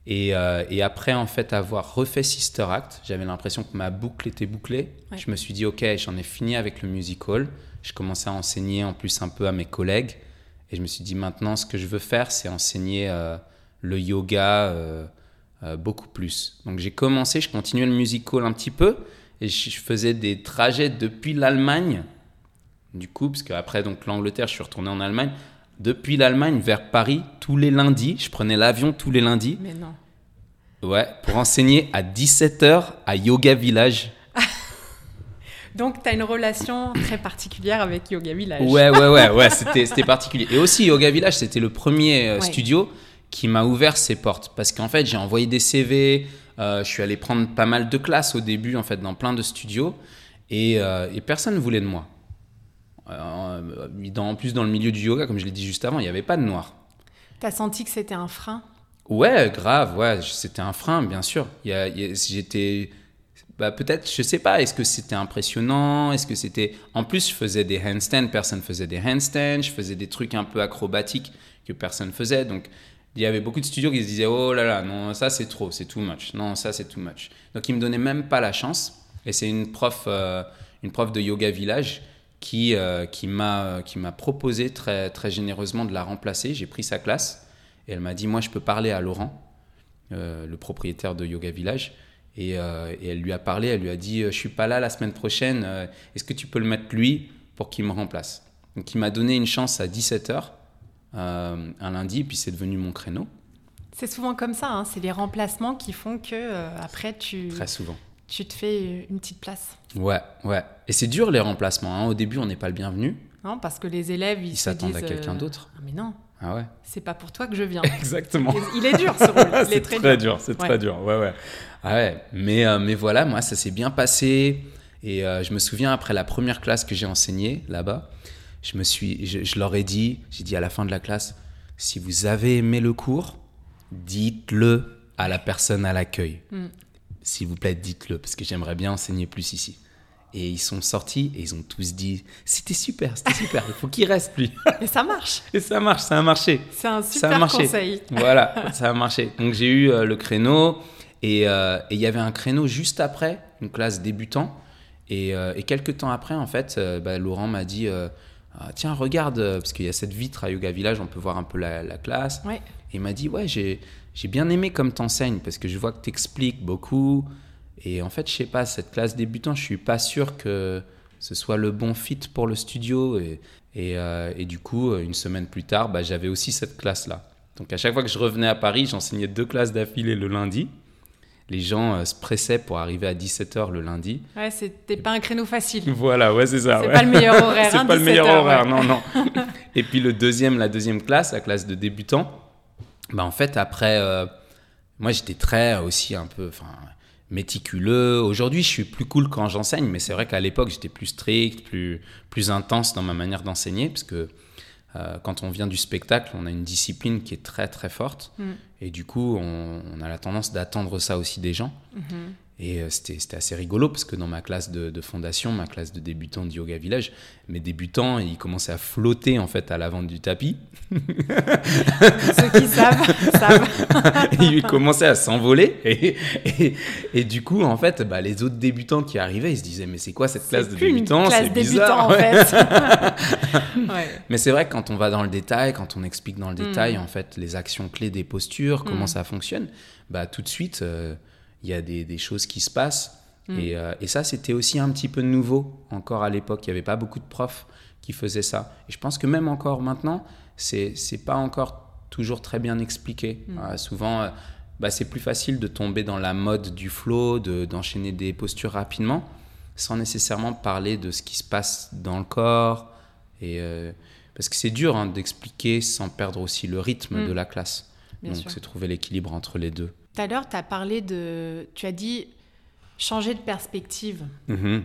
Euh, et, après, en fait, avoir refait Sister Act, j'avais l'impression que ma boucle était bouclée. Je me suis dit, OK, j'en ai fini avec le musical. Je commençais à enseigner en plus un peu à mes collègues. Et je me suis dit, maintenant, ce que je veux faire, c'est enseigner euh, le yoga euh, beaucoup plus. Donc j'ai commencé, je continuais le musical un petit peu. Et je, faisais des trajets depuis l'Allemagne. Du coup, parce qu'après donc l'Angleterre, je suis retourné en Allemagne depuis l'Allemagne vers Paris tous les lundis. Je prenais l'avion tous les lundis. Mais non. Ouais, pour enseigner à 17h à Yoga Village. Donc, tu as une relation très particulière avec Yoga Village. Ouais, ouais, ouais, ouais c'était particulier. Et aussi, Yoga Village, c'était le premier euh, studio qui m'a ouvert ses portes. Parce qu'en fait, j'ai envoyé des CV, euh, je suis allé prendre pas mal de classes au début, en fait, dans plein de studios. Et, euh, et personne ne voulait de moi. Euh, en plus, dans le milieu du yoga, comme je l'ai dit juste avant, il n'y avait pas de noir. T'as senti que c'était un frein? Ouais, grave, ouais, c'était un frein, bien sûr. J'étais. Bah, peut-être, je sais pas, est-ce que c'était impressionnant Est-ce que c'était. En plus, je faisais des handstands, personne faisait des handstands, je faisais des trucs un peu acrobatiques que personne faisait. Donc, il y avait beaucoup de studios qui se disaient Oh là là, non, ça c'est trop, c'est too much. Non, ça c'est too much. Donc, ils me donnaient même pas la chance. Et c'est une prof, euh, une prof de yoga village qui, euh, qui m'a proposé très, très généreusement de la remplacer. J'ai pris sa classe et elle m'a dit, moi je peux parler à Laurent, euh, le propriétaire de Yoga Village. Et, euh, et, elle lui a parlé, elle lui a dit, je suis pas là la semaine prochaine, est-ce que tu peux le mettre lui pour qu'il me remplace? Donc il m'a donné une chance à 17h, un lundi, puis c'est devenu mon créneau. C'est souvent comme ça, hein. c'est les remplacements qui font que après tu... Très souvent tu te fais une petite place. Ouais, ouais. Et c'est dur les remplacements. Hein. Au début, on n'est pas le bienvenu. Non, parce que les élèves, ils, s'attendent à quelqu'un euh, d'autre. Ah, mais non. Ah ouais. C'est pas pour toi que je viens. Exactement. Il est dur ce rôle. Il est, très, dur. C'est très dur. Ouais, ouais. Ah ouais. Mais, euh, mais voilà, moi, ça s'est bien passé. Et euh, je me souviens après la première classe que j'ai enseignée là-bas, je me suis, je, leur ai dit, j'ai dit à la fin de la classe, si vous avez aimé le cours, dites-le à la personne à l'accueil. Mm s'il vous plaît, dites-le, parce que j'aimerais bien enseigner plus ici. Et ils sont sortis et ils ont tous dit C'était super, c'était super, il faut qu'il reste lui. Et ça marche. Et ça marche, ça a marché. C'est un super conseil. Voilà, ça a marché. Donc j'ai eu euh, le créneau euh, et il y avait un créneau juste après, une classe débutant. Et, euh, et quelques temps après, en fait, bah, Laurent m'a dit ah, Tiens, regarde, parce qu'il y a cette vitre à Yoga Village, on peut voir un peu la, la classe. Ouais. Et il m'a dit Ouais, j'ai j'ai bien aimé comme t'enseignes parce que je vois que t'expliques beaucoup. Et en fait, je sais pas, cette classe débutant, je suis pas sûr que ce soit le bon fit pour le studio. Et, et, euh, et du coup, une semaine plus tard, bah, j'avais aussi cette classe-là. Donc à chaque fois que je revenais à Paris, j'enseignais deux classes d'affilée le lundi. Les gens euh, se pressaient pour arriver à 17h le lundi. Ouais, c'était pas un créneau facile. Voilà, ouais, c'est ça. C'est pas le meilleur horaire. c'est hein, pas le meilleur horaire, non, non. et puis le deuxième, la deuxième classe, la classe de débutants, bah, en fait, après, euh, moi j'étais très aussi un peu enfin, méticuleux. Aujourd'hui, je suis plus cool quand j'enseigne, mais c'est vrai qu'à l'époque, j'étais plus strict, plus, plus intense dans ma manière d'enseigner, parce que euh, quand on vient du spectacle, on a une discipline qui est très très forte. Mm. Et du coup, on, a la tendance d'attendre ça aussi des gens. Mm-hmm. Et euh, c'était assez rigolo parce que dans ma classe de, fondation, ma classe de débutants de Yoga Village, mes débutants, ils commençaient à flotter en fait à l'avant du tapis. Ceux qui savent, savent. ils commençaient à s'envoler. Et, et, du coup, en fait, bah, les autres débutants qui arrivaient, ils se disaient Mais c'est quoi cette classe de débutants C'est bizarre. en fait. Mais c'est vrai que quand on va dans le détail, quand on explique dans le détail, mm. en fait, les actions clés des postures, comment mm. ça fonctionne, bah, tout de suite. Euh, il y a des, choses qui se passent. Mm. Et, euh, et, ça, c'était aussi un petit peu nouveau encore à l'époque. Il n'y avait pas beaucoup de profs qui faisaient ça. Et je pense que même encore maintenant, c'est pas encore toujours très bien expliqué. Mm. Euh, souvent, euh, bah, c'est plus facile de tomber dans la mode du flow, de- d'enchaîner des postures rapidement, sans nécessairement parler de ce qui se passe dans le corps. Et, euh, parce que c'est dur hein, d'expliquer sans perdre aussi le rythme Mm. de la classe. Bien Donc c'est trouver l'équilibre entre les deux. Tout à l'heure, tu as parlé de. Tu as dit changer de perspective. Mhm.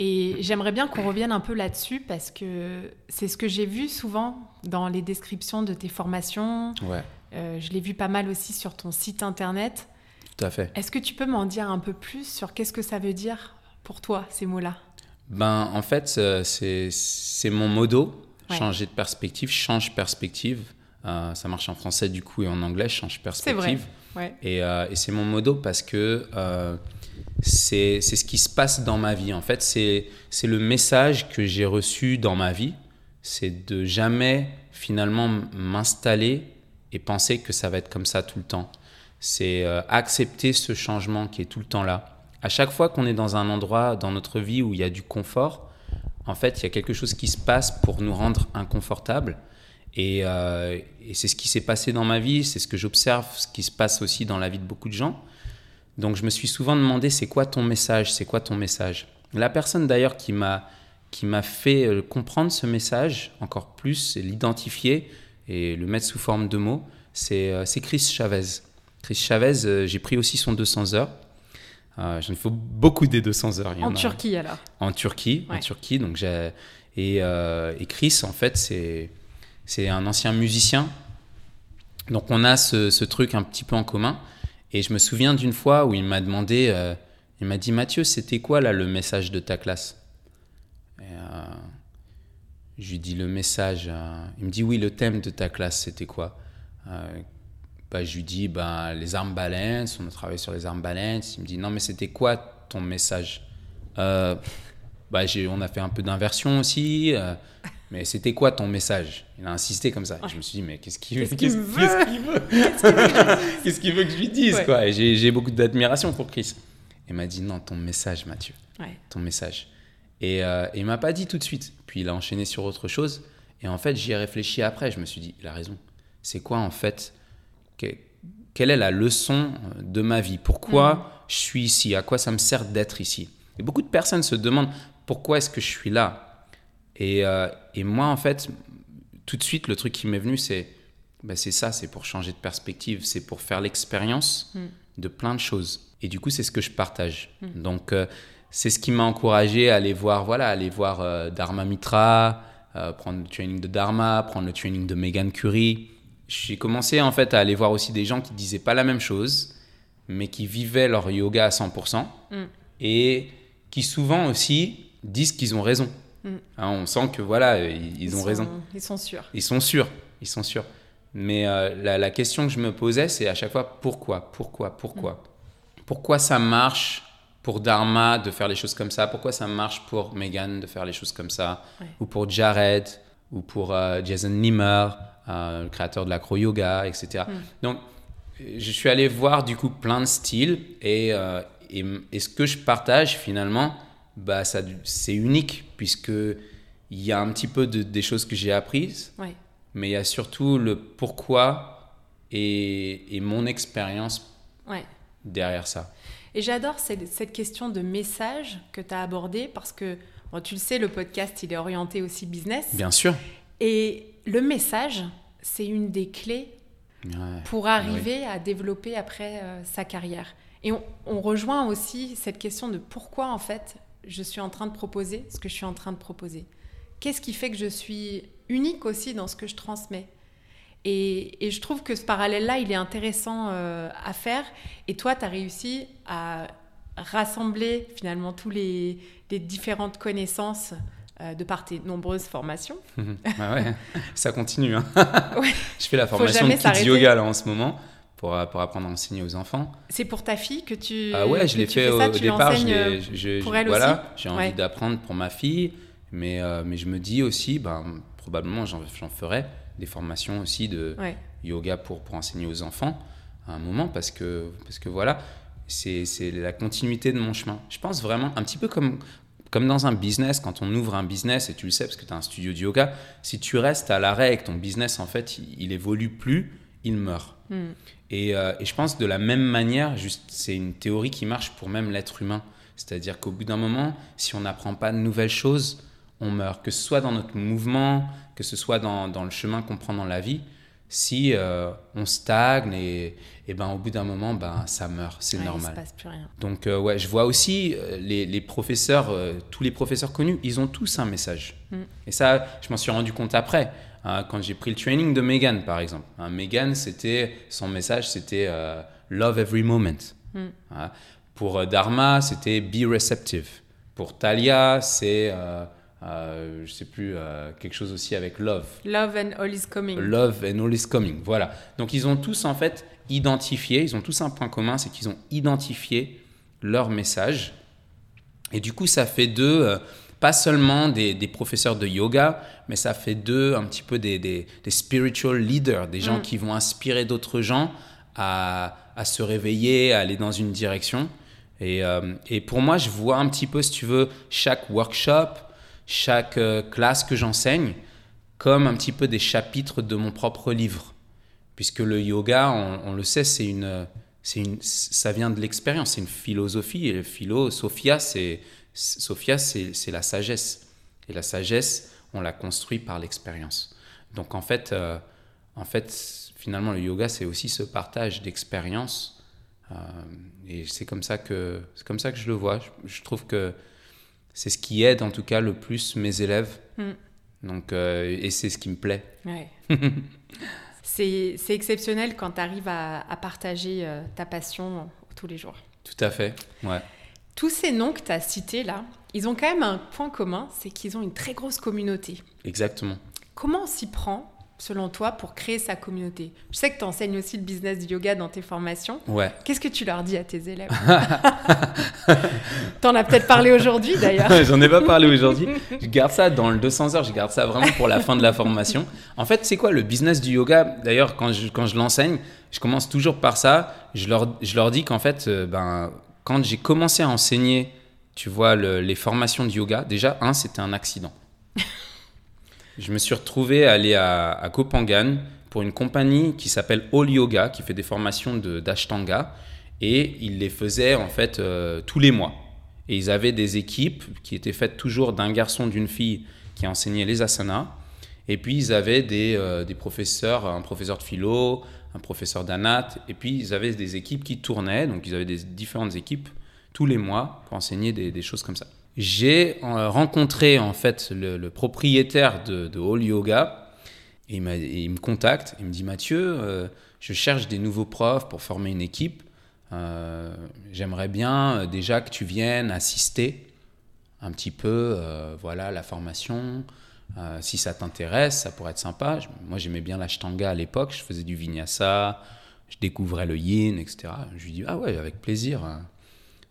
Et j'aimerais bien qu'on revienne un peu là-dessus parce que c'est ce que j'ai vu souvent dans les descriptions de tes formations. Ouais, Euh, je l'ai vu pas mal aussi sur ton site internet. tout à fait. Est-ce que tu peux m'en dire un peu plus sur qu'est-ce que ça veut dire pour toi, ces mots-là? Ben, en fait, euh, c'est mon modo. Ouais. Changer de perspective, change perspective. Euh, ça marche en français du coup et en anglais, change C'est vrai. Euh, et c'est mon modo parce que euh, c'est ce qui se passe dans ma vie. En fait, c'est c'est le message que j'ai reçu dans ma vie. C'est de jamais finalement m'installer et penser que ça va être comme ça tout le temps. C'est euh, accepter ce changement qui est tout le temps là. À chaque fois qu'on est dans un endroit dans notre vie où il y a du confort, en fait, il y a quelque chose qui se passe pour nous rendre inconfortables. Et, euh, et c'est ce qui s'est passé dans ma vie, c'est ce que j'observe, ce qui se passe aussi dans la vie de beaucoup de gens. Donc je me suis souvent demandé, c'est quoi ton message C'est quoi ton message? La personne d'ailleurs qui m'a qui m'a fait euh, comprendre ce message encore plus, l'identifier et le mettre sous forme de mots, c'est euh, Chris Chavez. Chris Chavez, j'ai pris aussi son 200 heures. Euh, J'en ai fait beaucoup des 200 heures. il En a- Turquie alors en Turquie, en. Turquie. Donc et, euh, et Chris en fait c'est c'est un ancien musicien. Donc on a ce, truc un petit peu en commun. Et je me souviens d'une fois où il m'a demandé, euh, il m'a dit Mathieu, c'était quoi là le message de ta classe? Euh, Je lui dis le message. euh, il me dit oui, le thème de ta classe c'était quoi? Bah, Je lui dis bah, les armes balance, on a travaillé sur les armes balance. Il me dit non mais c'était quoi ton message? Bah, on a fait un peu d'inversion aussi. Mais c'était quoi ton message? Il a insisté comme ça. Et je me suis dit, mais qu'est-ce qu'il Qu'est-ce qu'est-ce- qu'il veut? Qu'est-ce qu'il veut que je lui dise? Ouais. quoi? Et j'ai beaucoup d'admiration pour Chris. Il m'a dit, non, ton message, Mathieu. Ouais. Ton message. Et, euh, il m'a pas dit tout de suite. Puis il a enchaîné sur autre chose. Et en fait, j'y ai réfléchi après. Je me suis dit, il a raison. C'est quoi en fait que- Quelle est la leçon euh, de ma vie? Pourquoi je suis ici? À quoi ça me sert d'être ici? Et beaucoup de personnes se demandent pourquoi est-ce que je suis là? Et, euh, et moi, en fait, tout de suite, le truc qui m'est venu, c'est bah, c'est ça, c'est pour changer de perspective, c'est pour faire l'expérience Mm. de plein de choses. Et du coup, c'est ce que je partage. Donc, euh, c'est ce qui m'a encouragé à aller voir, voilà, aller voir euh, Dharma Mitra, prendre le training de Dharma, prendre le training de Megan Curie. J'ai commencé en fait à aller voir aussi des gens qui disaient pas la même chose, mais qui vivaient leur yoga à 100% Mm. et qui souvent aussi disent qu'ils ont raison. Mm. Hein, on sent que voilà, ils, ils ont sont- raison. Ils sont sûrs. Ils sont sûrs, ils sont sûrs. Mais euh, la, la question que je me posais, c'est à chaque fois pourquoi, pourquoi, pourquoi? Pourquoi ça marche pour Dharma de faire les choses comme ça? Pourquoi ça marche pour Megan de faire les choses comme ça? Ouais. Ou pour Jared? Ou pour euh, Jason Nimmer, euh, le créateur de l'acro-yoga, etc. Mm. Donc, je suis allé voir du coup plein de styles et, et, et ce que je partage finalement, bah, ça, c'est unique puisque il y a un petit peu de, des choses que j'ai apprises, Ouais. mais il y a surtout le pourquoi et, et mon expérience Ouais. derrière ça. Et j'adore cette, cette question de message que tu as abordée parce que, bon, tu le sais, le podcast, il est orienté aussi business. Bien sûr. Et le message, c'est une des clés Ouais. pour arriver à développer après euh, sa carrière. Et on, on rejoint aussi cette question de pourquoi, en fait, je suis en train de proposer ce que je suis en train de proposer. Qu'est-ce qui fait que je suis unique aussi dans ce que je transmets? Et, et je trouve que ce parallèle-là, il est intéressant euh, à faire. Et toi, tu as réussi à rassembler finalement tous les, les différentes connaissances euh, de par tes nombreuses formations. Ah ouais, ça continue. hein. Ouais. Je fais la formation de kids yoga là en ce moment pour, euh, pour apprendre à enseigner aux enfants. C'est pour ta fille que tu. Ah ouais, je l'ai fait au, ça, au tu départ. Je euh, je- pour elle voilà, aussi j'ai envie Ouais. d'apprendre pour ma fille, mais, euh, mais je me dis aussi, ben, probablement j'en ferai des formations aussi de Ouais. yoga pour, pour enseigner aux enfants à un moment parce que, parce que voilà, c'est c'est la continuité de mon chemin. Je pense vraiment un petit peu comme comme dans un business, quand on ouvre un business, et tu le sais parce que tu as un studio de yoga, si tu restes à l'arrêt et que ton business, en fait, il, il évolue plus, il meurt. Hmm. Et, euh, et je pense de la même manière, juste, c'est une théorie qui marche pour même l'être humain. C'est-à-dire qu'au bout d'un moment, si on n'apprend pas de nouvelles choses, on meurt. Que ce soit dans notre mouvement, que ce soit dans, dans le chemin qu'on prend dans la vie, si euh, on stagne et, et ben au bout d'un moment, ben ça meurt, c'est Ouais, normal. Il se passe plus rien. Donc euh, ouais, je vois aussi euh, les, les professeurs, tous les professeurs connus, ils ont tous un message. Mm. Et ça, je m'en suis rendu compte après, quand j'ai pris le training de Megan, par exemple. Hein, Megan, c'était son message, c'était euh, love every moment. Mm. Hein. Pour euh, Dharma, c'était be receptive. Pour Talia, c'est euh, euh, je sais plus euh, quelque chose aussi avec love. Love and all is coming. Love and all is coming. Voilà. Donc ils ont tous en fait identifié, ils ont tous un point commun, c'est qu'ils ont identifié leur message. Et du coup, ça fait d'eux, pas seulement des, des professeurs de yoga, mais ça fait d'eux un petit peu des, des- des spiritual leaders, des gens Mm. qui vont inspirer d'autres gens à, à se réveiller, à aller dans une direction. Et, euh, et pour moi, je vois un petit peu, si tu veux, chaque workshop, chaque euh, classe que j'enseigne comme un petit peu des chapitres de mon propre livre. Puisque le yoga, on, on le sait, c'est une, une, ça vient de l'expérience, c'est une philosophie. Et le philo, Sophia, c'est, Sophia, c'est, la sagesse. Et la sagesse, on la construit par l'expérience. Donc en fait, euh, en fait, finalement, le yoga, c'est aussi ce partage d'expérience. Euh, et c'est comme ça que, c'est comme ça que je le vois. Je, je trouve que c'est ce qui aide en tout cas le plus mes élèves. Mm. Donc, euh, et c'est ce qui me plaît. Ouais. c'est exceptionnel quand tu arrives à, à partager ta passion tous les jours. Tout à fait. Ouais. Tous ces noms que tu as cités là, ils ont quand même un point commun, c'est qu'ils ont une très grosse communauté. Exactement. Comment on s'y prend, selon toi, pour créer sa communauté? Je sais que tu enseignes aussi le business du yoga dans tes formations. Ouais. Qu'est-ce que tu leur dis à tes élèves? T'en as peut-être parlé aujourd'hui d'ailleurs. J'en ai pas parlé aujourd'hui. Je garde ça dans le 200 heures. Je garde ça vraiment pour la fin de la formation. En fait, c'est quoi le business du yoga? D'ailleurs, quand je, quand je l'enseigne, je commence toujours par ça. Je leur, je leur dis qu'en fait, euh, ben, quand j'ai commencé à enseigner, tu vois, le- les formations de yoga, déjà, un, c'était un accident. je me suis retrouvé à aller à, à Kopangan pour une compagnie qui s'appelle All Yoga, qui fait des formations de- d'Ashtanga. Et ils les faisaient en fait euh, tous les mois. Et ils avaient des équipes qui étaient faites toujours d'un garçon, d'une fille qui enseignait les asanas. Et puis ils avaient des, euh, des professeurs, un professeur de philo, un professeur d'anat. Et puis ils avaient des équipes qui tournaient. Donc ils avaient des différentes équipes tous les mois pour enseigner des, choses comme ça. J'ai euh, rencontré en fait le, propriétaire de, All Yoga. Et il, me contacte. Il me dit Mathieu, euh, je cherche des nouveaux profs pour former une équipe. Euh, J'aimerais bien déjà que tu viennes assister un petit peu, voilà, la formation. Euh, si ça t'intéresse, ça pourrait être sympa. Moi, j'aimais bien l'ashtanga à l'époque. Je faisais du vinyasa, je découvrais le yin, etc. Je lui dis ah ouais, avec plaisir.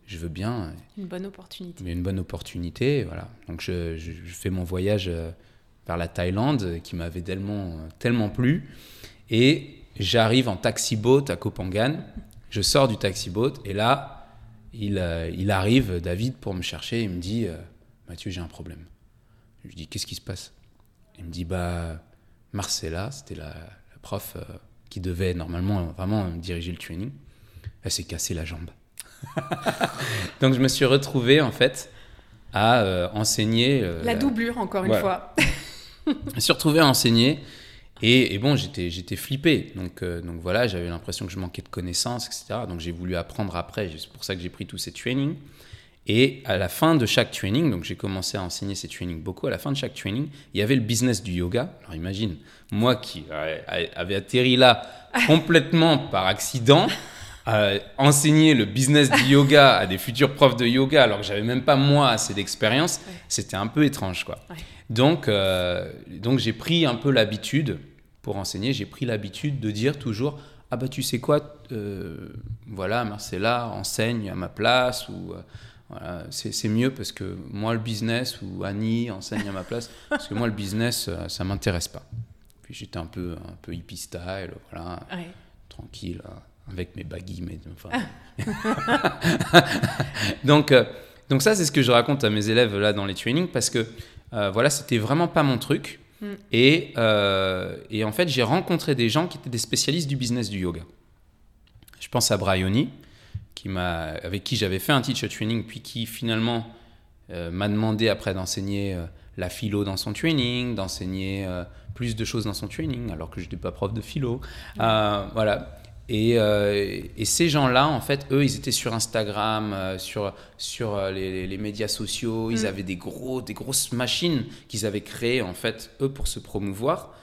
Je veux bien. Une bonne opportunité. Une bonne opportunité, voilà. Donc je, je- je fais mon voyage euh, vers la Thaïlande qui m'avait tellement, euh, tellement plu. Et j'arrive en taxi-boat à Kopangan. Je sors du taxi-boat et là, il, il arrive, David, pour me chercher. Il me dit Mathieu, j'ai un problème. Je lui dis Qu'est-ce qui se passe? Il me dit Bah, Marcella, c'était la, la prof euh, qui devait normalement vraiment diriger le training. Elle s'est cassée la jambe. Donc je me suis retrouvé en fait à euh, enseigner. euh, La doublure, encore une fois. Je me suis retrouvé à enseigner et, et bon, j'étais, j'étais flippé. Donc, euh, donc voilà, j'avais l'impression que je manquais de connaissances, etc. Donc j'ai voulu apprendre après. C'est pour ça que j'ai pris tous ces trainings. Et à la fin de chaque training, donc j'ai commencé à enseigner ces trainings beaucoup. À la fin de chaque training, il y avait le business du yoga. Alors imagine, moi qui euh, avait atterri là complètement par accident, euh, enseigner le business du yoga à des futurs profs de yoga alors que j'avais même pas moi assez d'expérience, Ouais. c'était un peu étrange quoi. Ouais. Donc, euh, donc j'ai pris un peu l'habitude pour enseigner, j'ai pris l'habitude de dire toujours ah bah tu sais quoi, euh, voilà Marcella enseigne à ma place ou voilà, c'est mieux parce que moi le business ou Annie enseigne à ma place parce que moi le business euh, ça m'intéresse pas. Puis j'étais un peu un peu hippie style, voilà Ouais. tranquille, hein, avec mes baggy, mais enfin. donc, euh, donc ça, c'est ce que je raconte à mes élèves là dans les trainings parce que euh, voilà, c'était vraiment pas mon truc. Mm. Et, euh, et, en fait, j'ai rencontré des gens qui étaient des spécialistes du business du yoga. Je pense à Bryony, qui avec qui j'avais fait un teacher training, puis qui finalement euh, m'a demandé après d'enseigner la philo dans son training, d'enseigner plus de choses dans son training, alors que je n'étais pas prof de philo. Voilà. Euh, et, ces gens-là, en fait, eux, ils étaient sur Instagram, euh, sur, sur euh, les, médias sociaux. Ils mm. avaient des, gros, des grosses machines qu'ils avaient créées, en fait, eux, pour se promouvoir.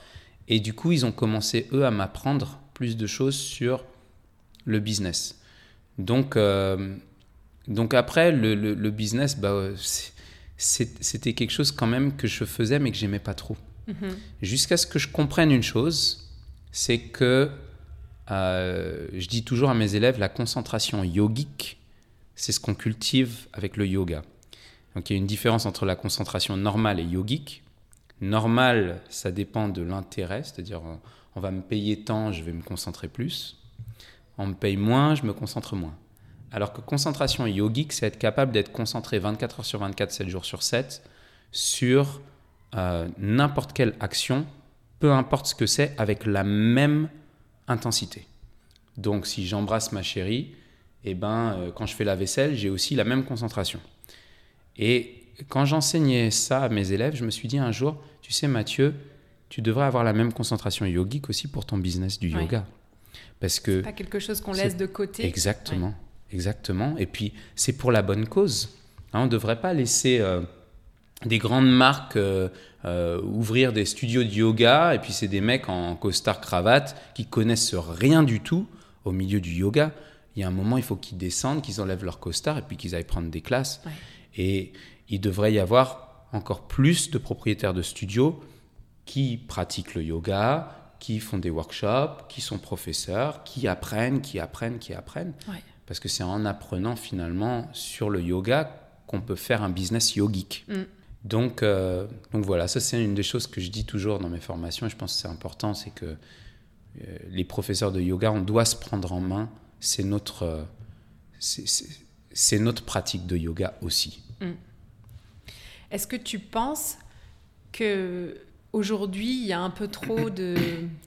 Et du coup, ils ont commencé, eux, à m'apprendre plus de choses sur le business. Donc, donc après, le, le, business, bah, c'était quelque chose quand même que je faisais, mais que j'aimais pas trop. Mm-hmm. Jusqu'à ce que je comprenne une chose, c'est que euh, je dis toujours à mes élèves, la concentration yogique, c'est ce qu'on cultive avec le yoga. Donc il y a une différence entre la concentration normale et yogique. Normale, ça dépend de l'intérêt, c'est-à-dire on va me payer tant, je vais me concentrer plus. On me paye moins, je me concentre moins. Alors que concentration yogique, c'est être capable d'être concentré 24 heures sur 24, 7 jours sur 7 sur euh, n'importe quelle action, peu importe ce que c'est, avec la même intensité. Donc si j'embrasse ma chérie, eh ben, euh, quand je fais la vaisselle, j'ai aussi la même concentration. Et quand j'enseignais ça à mes élèves, je me suis dit un jour, tu sais Mathieu, tu devrais avoir la même concentration yogique aussi pour ton business du yoga. Parce que... pas quelque chose qu'on laisse de côté. Exactement, exactement. Et puis c'est pour la bonne cause. Hein, on ne devrait pas laisser... Euh, des grandes marques euh, euh, ouvrir des studios de yoga et puis c'est des mecs en costard cravate qui connaissent rien du tout au milieu du yoga. Il y a un moment, il faut qu'ils descendent, qu'ils enlèvent leur costard et puis qu'ils aillent prendre des classes. Et il devrait y avoir encore plus de propriétaires de studios qui pratiquent le yoga, qui font des workshops, qui sont professeurs, qui apprennent, qui apprennent, qui apprennent. Parce que c'est en apprenant finalement sur le yoga qu'on peut faire un business yogique. Mm. Donc, euh, donc voilà, ça c'est une des choses que je dis toujours dans mes formations et je pense que c'est important, c'est que euh, les professeurs de yoga, on doit se prendre en main, c'est notre, euh, c'est notre pratique de yoga aussi. Mm. Est-ce que tu penses que aujourd'hui il y a un peu trop de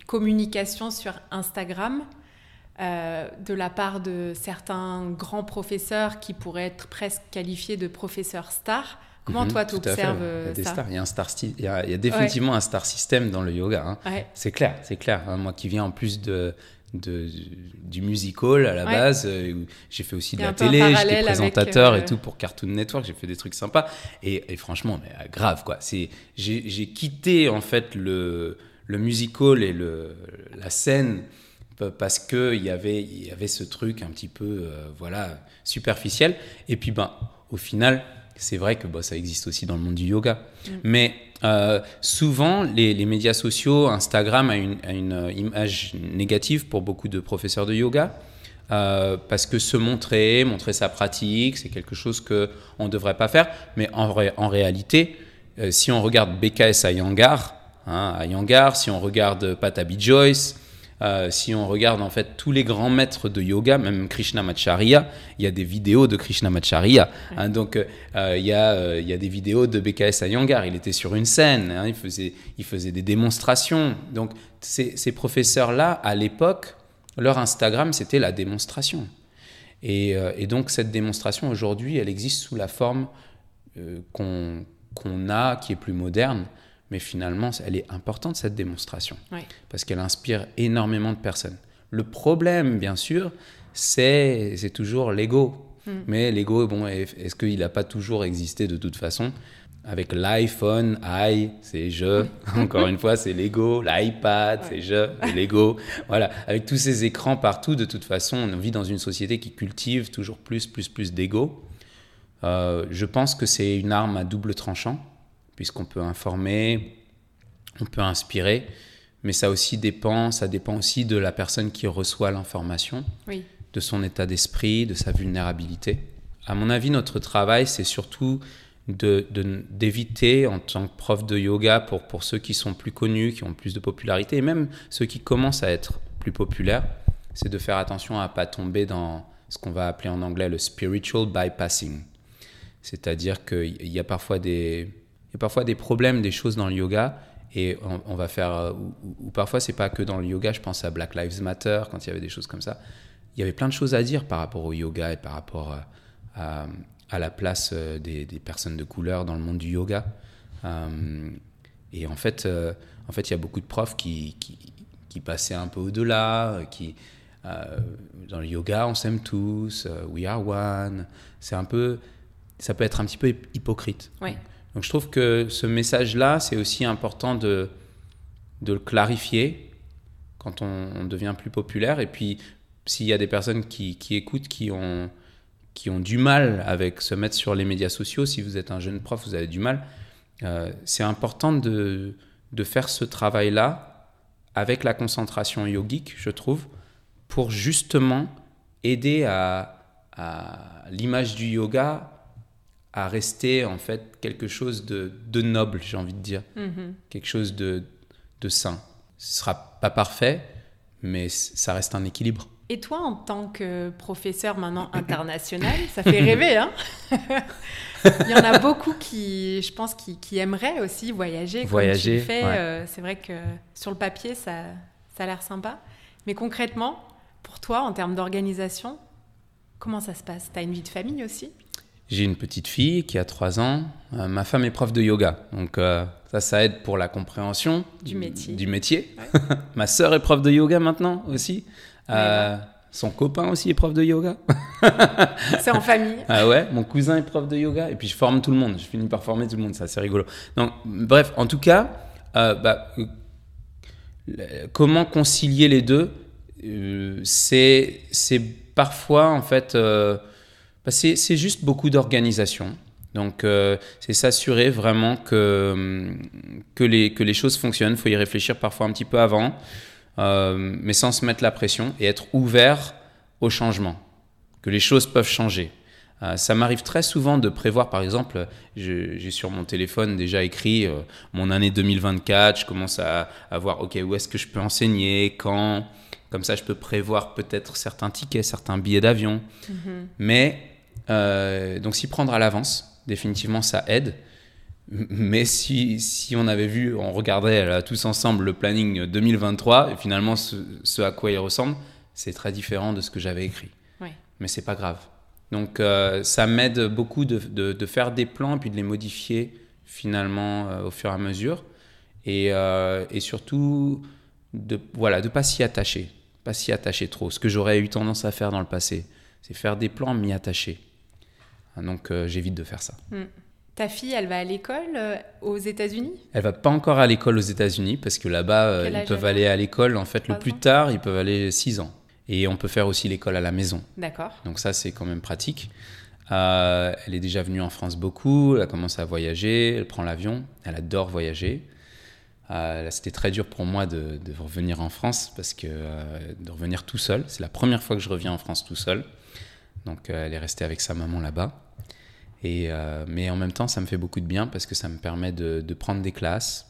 communication sur Instagram de la part de certains grands professeurs qui pourraient être presque qualifiés de professeurs stars Comment mhm, toi, tu observes il ça? il, y a un star il, y a, définitivement un star system dans le yoga. Hein. C'est clair, c'est clair. Hein. Moi qui viens en plus de, de du musical à la base, euh, j'ai fait aussi de la télé, j'étais présentateur et euh, tout pour Cartoon Network, j'ai fait des trucs sympas. Et, franchement, mais, euh, grave quoi. J'ai quitté en fait le, le musical et le, la scène parce qu'il y avait, il y avait ce truc un petit peu voilà superficiel. Et puis ben, au final, c'est vrai que bah, ça existe aussi dans le monde du yoga. Mm. Mais euh, souvent, les, médias sociaux, Instagram a une, une, euh, image négative pour beaucoup de professeurs de yoga. Euh, parce que se montrer, montrer sa pratique, c'est quelque chose qu'on ne devrait pas faire. Mais en, en réalité, si on regarde BKS à Yangar, hein, à Yangar, si on regarde Patabi Joyce, euh, si on regarde en fait tous les grands maîtres de yoga, même Krishnamacharya, il y a des vidéos de Krishnamacharya. Hein, donc euh, il, y a, euh, il y a des vidéos de BKS Iyengar. Il était sur une scène, hein, il, faisait, il faisait des démonstrations. Donc ces, ces professeurs-là, à l'époque, leur Instagram, c'était la démonstration. Et, et, donc cette démonstration, aujourd'hui, elle existe sous la forme qu'on qu'on a, qui est plus moderne, mais finalement, elle est importante, cette démonstration, parce qu'elle inspire énormément de personnes. Le problème, bien sûr, c'est toujours l'ego. Hmm. Mais l'ego, bon, est-ce qu'il n'a pas toujours existé de toute façon? Avec l'iPhone, i, c'est je. Encore une fois, c'est l'ego. L'iPad, c'est je, l'ego. Voilà. Avec tous ces écrans partout, de toute façon, on vit dans une société qui cultive toujours plus, plus, plus d'ego. Euh, je pense que c'est une arme à double tranchant puisqu'on peut informer, on peut inspirer, mais ça aussi dépend, ça dépend aussi de la personne qui reçoit l'information, de son état d'esprit, de sa vulnérabilité. À mon avis, notre travail, c'est surtout d'éviter en tant que prof de yoga pour, pour ceux qui sont plus connus, qui ont plus de popularité, et même ceux qui commencent à être plus populaires, c'est de faire attention à ne pas tomber dans ce qu'on va appeler en anglais le spiritual bypassing. C'est-à-dire qu'il y a parfois des, a parfois des problèmes, des choses dans le yoga, et on, va faire, ou, parfois c'est pas que dans le yoga, je pense à Black Lives Matter, quand il y avait des choses comme ça. Il y avait plein de choses à dire par rapport au yoga et par rapport à, à, la place euh, des, personnes de couleur dans le monde du yoga. Euh, et en fait, euh, en fait, il y a beaucoup de profs qui, qui, passaient un peu au-delà, qui, dans le yoga, on s'aime tous, we are one. C'est un peu, ça peut être un petit peu hypocrite. Oui. Donc je trouve que ce message-là, c'est aussi important de, de le clarifier quand on, devient plus populaire. Et puis, s'il y a des personnes qui, qui, écoutent, qui ont, qui ont du mal avec se mettre sur les médias sociaux, si vous êtes un jeune prof, vous avez du mal, euh, c'est important de, de faire ce travail-là avec la concentration yogique, je trouve, pour justement aider à, à l'image du yoga à rester en fait quelque chose de, de noble, j'ai envie de dire, mm-hmm. quelque chose de, de sain. Ce sera pas parfait, mais ça reste un équilibre. Et toi, en tant que professeur maintenant international, ça fait rêver, hein Il y en a beaucoup qui, je pense, qui, qui aimeraient aussi voyager. Voyager. Euh, c'est vrai que sur le papier, ça, ça a l'air sympa. Mais concrètement, pour toi, en termes d'organisation, comment ça se passe? Tu as une vie de famille aussi? J'ai une petite fille qui a 3 ans. Euh, ma femme est prof de yoga. Donc euh, ça, ça aide pour la compréhension du métier. Du métier. ma sœur est prof de yoga maintenant aussi. Euh, son copain aussi est prof de yoga. c'est en famille. Ah ouais, mon cousin est prof de yoga. Et puis je forme tout le monde. Je finis par former tout le monde. Ça, c'est rigolo. Donc, bref, en tout cas, bah, comment concilier les deux? C'est parfois, en fait c'est juste beaucoup d'organisation. Donc, euh, c'est s'assurer vraiment que, que, les, que les choses fonctionnent. Il faut y réfléchir parfois un petit peu avant, euh, mais sans se mettre la pression et être ouvert au changement, que les choses peuvent changer. Euh, ça m'arrive très souvent de prévoir, par exemple, j'ai sur mon téléphone déjà écrit mon année 2024, je commence à, à voir, OK, où est-ce que je peux enseigner, quand, comme ça je peux prévoir peut-être certains tickets, certains billets d'avion. Mm-hmm. Mais euh, donc s'y prendre à l'avance, définitivement, ça aide. Mais si, si, on avait vu, on regardait là, tous ensemble le planning 2023, et finalement ce, à quoi il ressemble, c'est très différent de ce que j'avais écrit. Mais c'est pas grave. Donc euh, ça m'aide beaucoup de, de, faire des plans et puis de les modifier finalement euh, au fur et à mesure. Et, et surtout, de voilà, de pas s'y attacher. Pas s'y attacher trop. Ce que j'aurais eu tendance à faire dans le passé, c'est faire des plans, m'y attacher. Donc euh, j'évite de faire ça. Hmm. Ta fille, elle va à l'école euh, aux États-Unis? Elle va pas encore à l'école aux États-Unis parce que là-bas, euh, ils peuvent aller à l'école. En fait, le plus tard, ils peuvent aller 6 ans. Et on peut faire aussi l'école à la maison. D'accord. Donc ça, c'est quand même pratique. elle est déjà venue en France beaucoup. Elle a commencé à voyager. Elle prend l'avion. Elle adore voyager. C'était très dur pour moi de, de, revenir en France parce que de revenir tout seul. C'est la première fois que je reviens en France tout seul. Donc elle est restée avec sa maman là-bas. Et, euh, mais en même temps, ça me fait beaucoup de bien parce que ça me permet de, de prendre des classes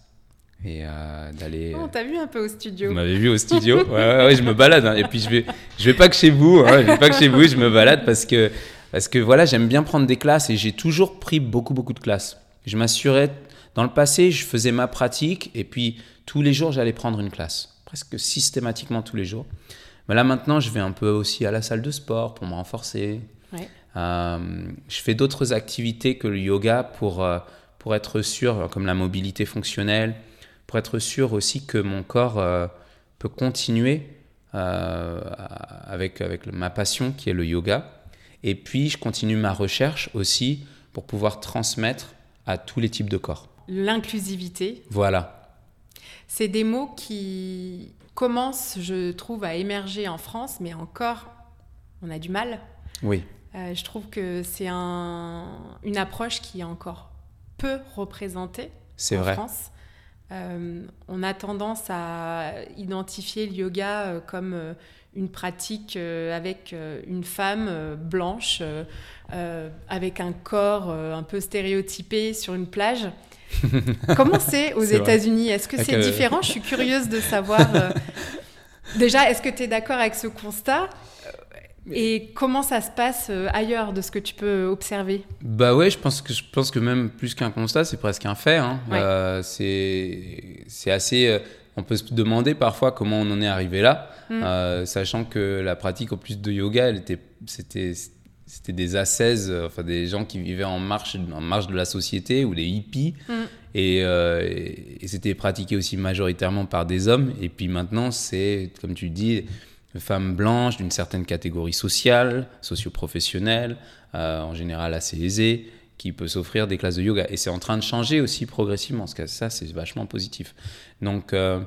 et euh, d'aller. Oh, t'as vu un peu au studio Vous m'avez vu au studio ouais, ouais, ouais, je me balade. Hein. Et puis je vais, je vais pas que chez vous. Hein. Je vais pas que chez vous. Je me balade parce que, parce que voilà, j'aime bien prendre des classes et j'ai toujours pris beaucoup, beaucoup de classes. Je m'assurais. Dans le passé, je faisais ma pratique et puis tous les jours, j'allais prendre une classe, presque systématiquement tous les jours. Mais là maintenant, je vais un peu aussi à la salle de sport pour me renforcer. Euh, je fais d'autres activités que le yoga pour, euh, pour être sûr, comme la mobilité fonctionnelle, pour être sûr aussi que mon corps euh, peut continuer avec, avec ma passion qui est le yoga. Et puis, je continue ma recherche aussi pour pouvoir transmettre à tous les types de corps. L'inclusivité. Voilà. C'est des mots qui commencent, je trouve, à émerger en France, mais encore, on a du mal. Oui. Euh, je trouve que c'est un, une approche qui est encore peu représentée en France. Euh, on a tendance à identifier le yoga euh, comme une pratique avec une femme blanche, avec un corps un peu stéréotypé sur une plage. Comment c'est aux États-Unis? Est-ce que c'est différent? Je suis curieuse de savoir. Déjà, est-ce que tu es d'accord avec ce constat? Et comment ça se passe euh, ailleurs de ce que tu peux observer? Bah ouais, je pense que je pense que même plus qu'un constat, c'est presque un fait. Hein. Ouais. Euh, c'est c'est assez. euh, on peut se demander parfois comment on en est arrivé là, Mm. euh, sachant que la pratique au plus de yoga, elle était, c'était, c'était des ascèses, enfin des gens qui vivaient en marche, en marge de la société ou des hippies, Mm. et, euh, et- et c'était pratiqué aussi majoritairement par des hommes. Et puis maintenant, c'est comme tu dis, femmes blanches d'une certaine catégorie sociale, socio-professionnelle, euh, en général assez aisée, qui peut s'offrir des classes de yoga. Et c'est en train de changer aussi progressivement, parce que ça, c'est vachement positif. Donc, euh,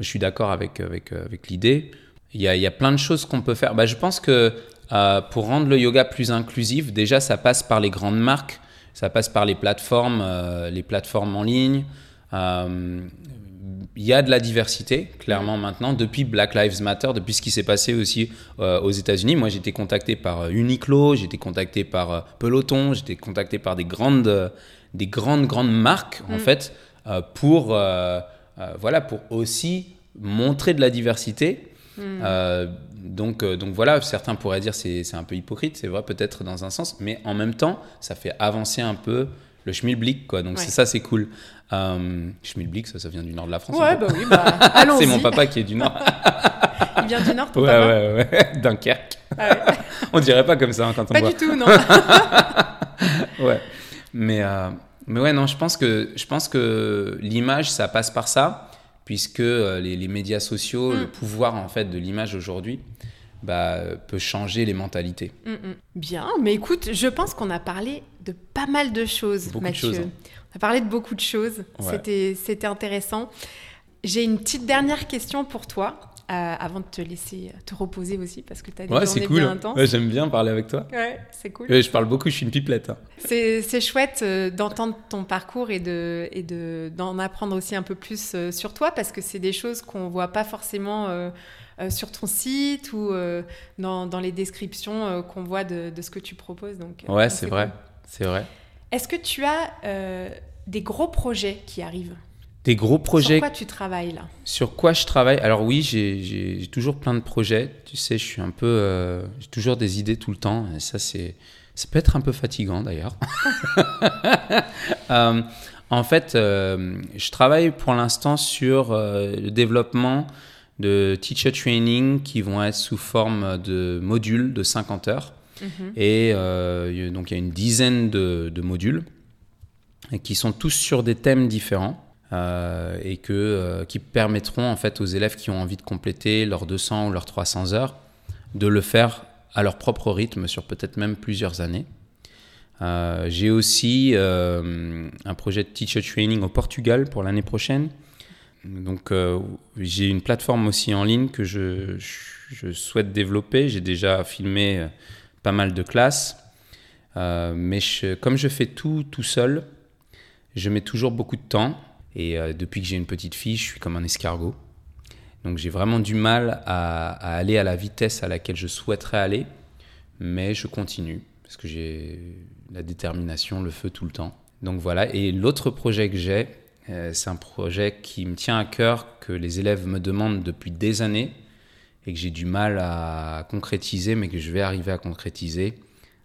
je suis d'accord avec, avec, avec l'idée. Il y, a, y a plein de choses qu'on peut faire. Bah, je pense que euh, pour rendre le yoga plus inclusif, déjà, ça passe par les grandes marques, ça passe par les plateformes, les plateformes en ligne. Il y a de la diversité, clairement, maintenant, depuis Black Lives Matter, depuis ce qui s'est passé aussi euh, aux États-Unis. Moi, j'ai été contacté par euh, Uniqlo, j'ai été contacté par euh, Peloton, j'ai été contacté par des grandes, euh, des grandes, grandes marques, en Mm. fait, pour, voilà, pour aussi montrer de la diversité. Mm. Donc, donc voilà, certains pourraient dire c'est c'est un peu hypocrite, c'est vrai peut-être dans un sens, mais en même temps, ça fait avancer un peu le schmilblick, quoi. Donc Ouais. c'est ça, c'est cool. Euh, schmilblick, ça, ça vient du nord de la France. Ouais, bah oui, bah allons-y. c'est mon papa qui est du nord. Il vient du Nord, ton ouais, papa ouais, ouais, Dunkerque. Ah ouais. On dirait pas comme ça hein, quand on Pas voit. du tout, non. Ouais. Mais, euh, mais ouais, non, je pense que, je pense que l'image, ça passe par ça, puisque euh, les, les médias sociaux, Mm. le pouvoir en fait de l'image aujourd'hui, bah, peut changer les mentalités. Mm, mm. Bien, mais écoute, je pense qu'on a parlé de pas mal de choses, Beaucoup de Mathieu. choses, hein. On a parlé de beaucoup de choses. Ouais. C'était, intéressant. J'ai une petite dernière question pour toi, euh, avant de te laisser te reposer aussi, parce que tu as des Ouais, c'est journées cool. bien intenses. Ouais, J'aime bien parler avec toi. Ouais, c'est cool. Ouais, je parle beaucoup, je suis une pipelette. hein. C'est, chouette euh, d'entendre ton parcours et, de, et de, d'en apprendre aussi un peu plus euh, sur toi, parce que c'est des choses qu'on voit pas forcément sur ton site ou dans, dans les descriptions qu'on voit de, de ce que tu proposes. Donc, Ouais, c'est vrai. C'est vrai. Est-ce que tu as euh, des gros projets qui arrivent? Des gros projets Sur quoi tu travailles là? Sur quoi je travaille? Alors oui, j'ai- toujours plein de projets. Tu sais, je suis un peu, euh, j'ai toujours des idées tout le temps. Et ça, c'est, ça peut être un peu fatigant d'ailleurs. Euh, en fait, je travaille pour l'instant sur le développement de teacher training qui vont être sous forme de modules de 50 heures. Mhm. Et euh, donc il y a une dizaine de, modules qui sont tous sur des thèmes différents euh, et que, euh, qui permettront en fait aux élèves qui ont envie de compléter leurs 200 ou leurs 300 heures de le faire à leur propre rythme sur peut-être même plusieurs années. J'ai aussi un projet de teacher training au Portugal pour l'année prochaine. Donc j'ai une plateforme aussi en ligne que je, souhaite développer. J'ai déjà filmé pas mal de classes. Euh, mais comme je fais tout tout seul, je mets toujours beaucoup de temps. Et euh, depuis que j'ai une petite fille, je suis comme un escargot. Donc j'ai vraiment du mal à, à aller à la vitesse à laquelle je souhaiterais aller. Mais je continue parce que j'ai la détermination, le feu tout le temps. Donc voilà. Et l'autre projet que j'ai, euh, c'est un projet qui me tient à cœur, que les élèves me demandent depuis des années et que j'ai du mal à concrétiser, mais que je vais arriver à concrétiser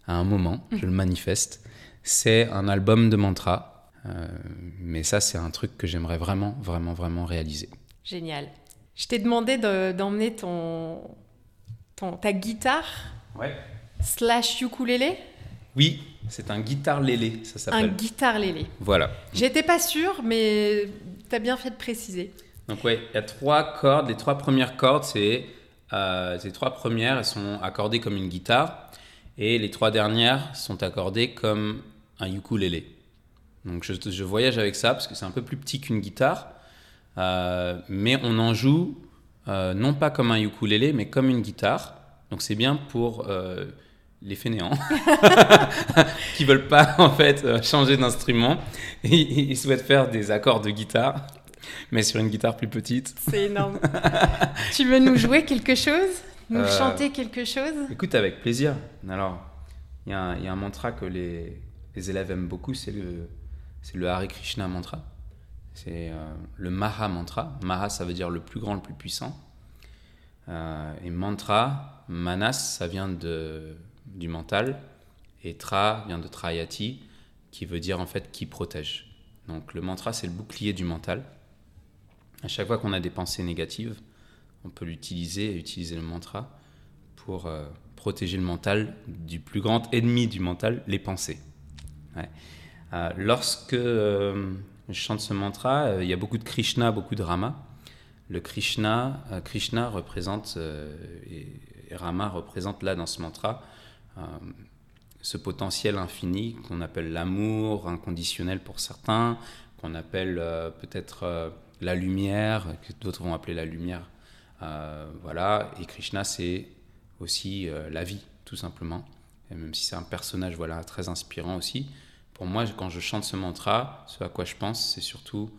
à un moment, je le manifeste. C'est un album de mantra. Euh, mais ça, c'est un truc que j'aimerais vraiment, vraiment, vraiment réaliser. Génial. Je t'ai demandé de- d'emmener ton, ton, ta guitare Ouais. slash ukulélé, Oui, c'est un guitare lélé, ça un s'appelle. guitare lélé. Voilà. J'étais pas sûre, mais t'as bien fait de préciser. Donc ouais, il y a trois cordes. Les trois premières cordes, c'est euh, ces trois premières, sont accordées comme une guitare, et les trois dernières sont accordées comme un ukulélé. Donc je, voyage avec ça parce que c'est un peu plus petit qu'une guitare, euh, mais on en joue euh, non pas comme un ukulélé, mais comme une guitare. Donc c'est bien pour euh, les fainéants qui veulent pas en fait changer d'instrument. Ils, ils souhaitent faire des accords de guitare, mais sur une guitare plus petite. C'est énorme. tu veux nous jouer quelque chose? Nous Euh, chanter quelque chose? Écoute, avec plaisir. Alors, il y, a un- il y a un mantra que les, les élèves aiment beaucoup, c'est le, le Hare Krishna mantra. C'est euh, le Maha mantra. Maha, ça veut dire le plus grand, le plus puissant. Euh, et mantra, Manas, ça vient de, du mental. Et Tra vient de Trayati, qui veut dire en fait qui protège. Donc le mantra, c'est le bouclier du mental. À chaque fois qu'on a des pensées négatives, on peut l'utiliser et utiliser le mantra pour euh, protéger le mental du plus grand ennemi du mental, les pensées. Euh, lorsque euh, je chante ce mantra, il y a beaucoup de Krishna, beaucoup de Rama. Le Krishna, Krishna représente, et Rama représente là dans ce mantra, ce potentiel infini qu'on appelle l'amour inconditionnel pour certains, qu'on appelle peut-être la lumière, que d'autres vont appeler la lumière. Euh, voilà, et Krishna, c'est aussi euh, la vie, tout simplement. Et même si c'est un personnage voilà, très inspirant aussi, pour moi, quand je chante ce mantra, ce à quoi je pense, c'est surtout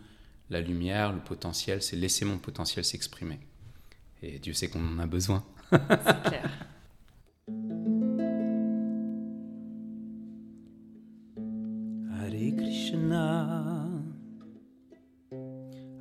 la lumière, le potentiel, c'est laisser mon potentiel s'exprimer. Et Dieu sait qu'on en a besoin. c'est clair. Hare Krishna.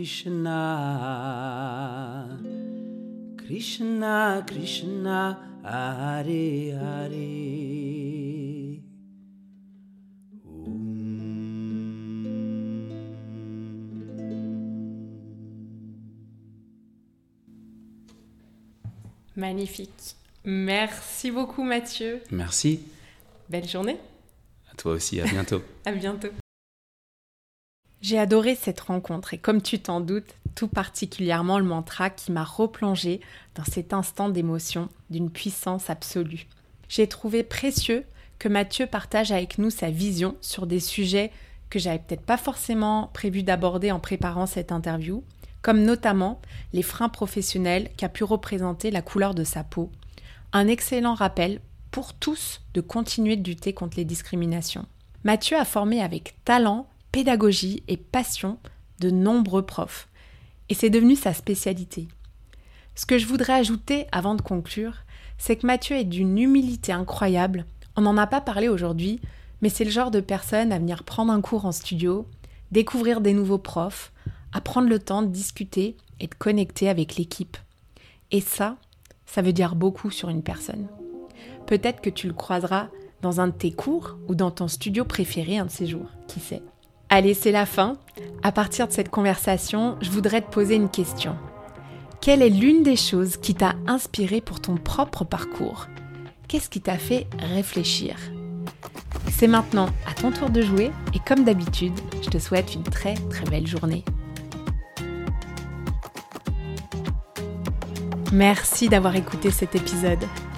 Krishna, Krishna Krishna, Hare Hare. Magnifique. Merci beaucoup Mathieu. Merci. Belle journée. À toi aussi, à bientôt. à bientôt. J'ai adoré cette rencontre et comme tu t'en doutes, tout particulièrement le mantra qui m'a replongé dans cet instant d'émotion d'une puissance absolue. J'ai trouvé précieux que Mathieu partage avec nous sa vision sur des sujets que j'avais peut-être pas forcément prévu d'aborder en préparant cette interview, comme notamment les freins professionnels qu'a pu représenter la couleur de sa peau. Un excellent rappel pour tous de continuer de lutter contre les discriminations. Mathieu a formé avec talent pédagogie et passion de nombreux profs. Et c'est devenu sa spécialité. Ce que je voudrais ajouter avant de conclure, c'est que Mathieu est d'une humilité incroyable. On n'en a pas parlé aujourd'hui, mais c'est le genre de personne à venir prendre un cours en studio, découvrir des nouveaux profs, à prendre le temps de discuter et de connecter avec l'équipe. Et ça, ça veut dire beaucoup sur une personne. Peut-être que tu le croiseras dans un de tes cours ou dans ton studio préféré un de ces jours, qui sait. Allez, c'est la fin. À partir de cette conversation, je voudrais te poser une question. Quelle est l'une des choses qui t'a inspiré pour ton propre parcours? Qu'est-ce qui t'a fait réfléchir? C'est maintenant à ton tour de jouer et comme d'habitude, je te souhaite une très très belle journée. Merci d'avoir écouté cet épisode.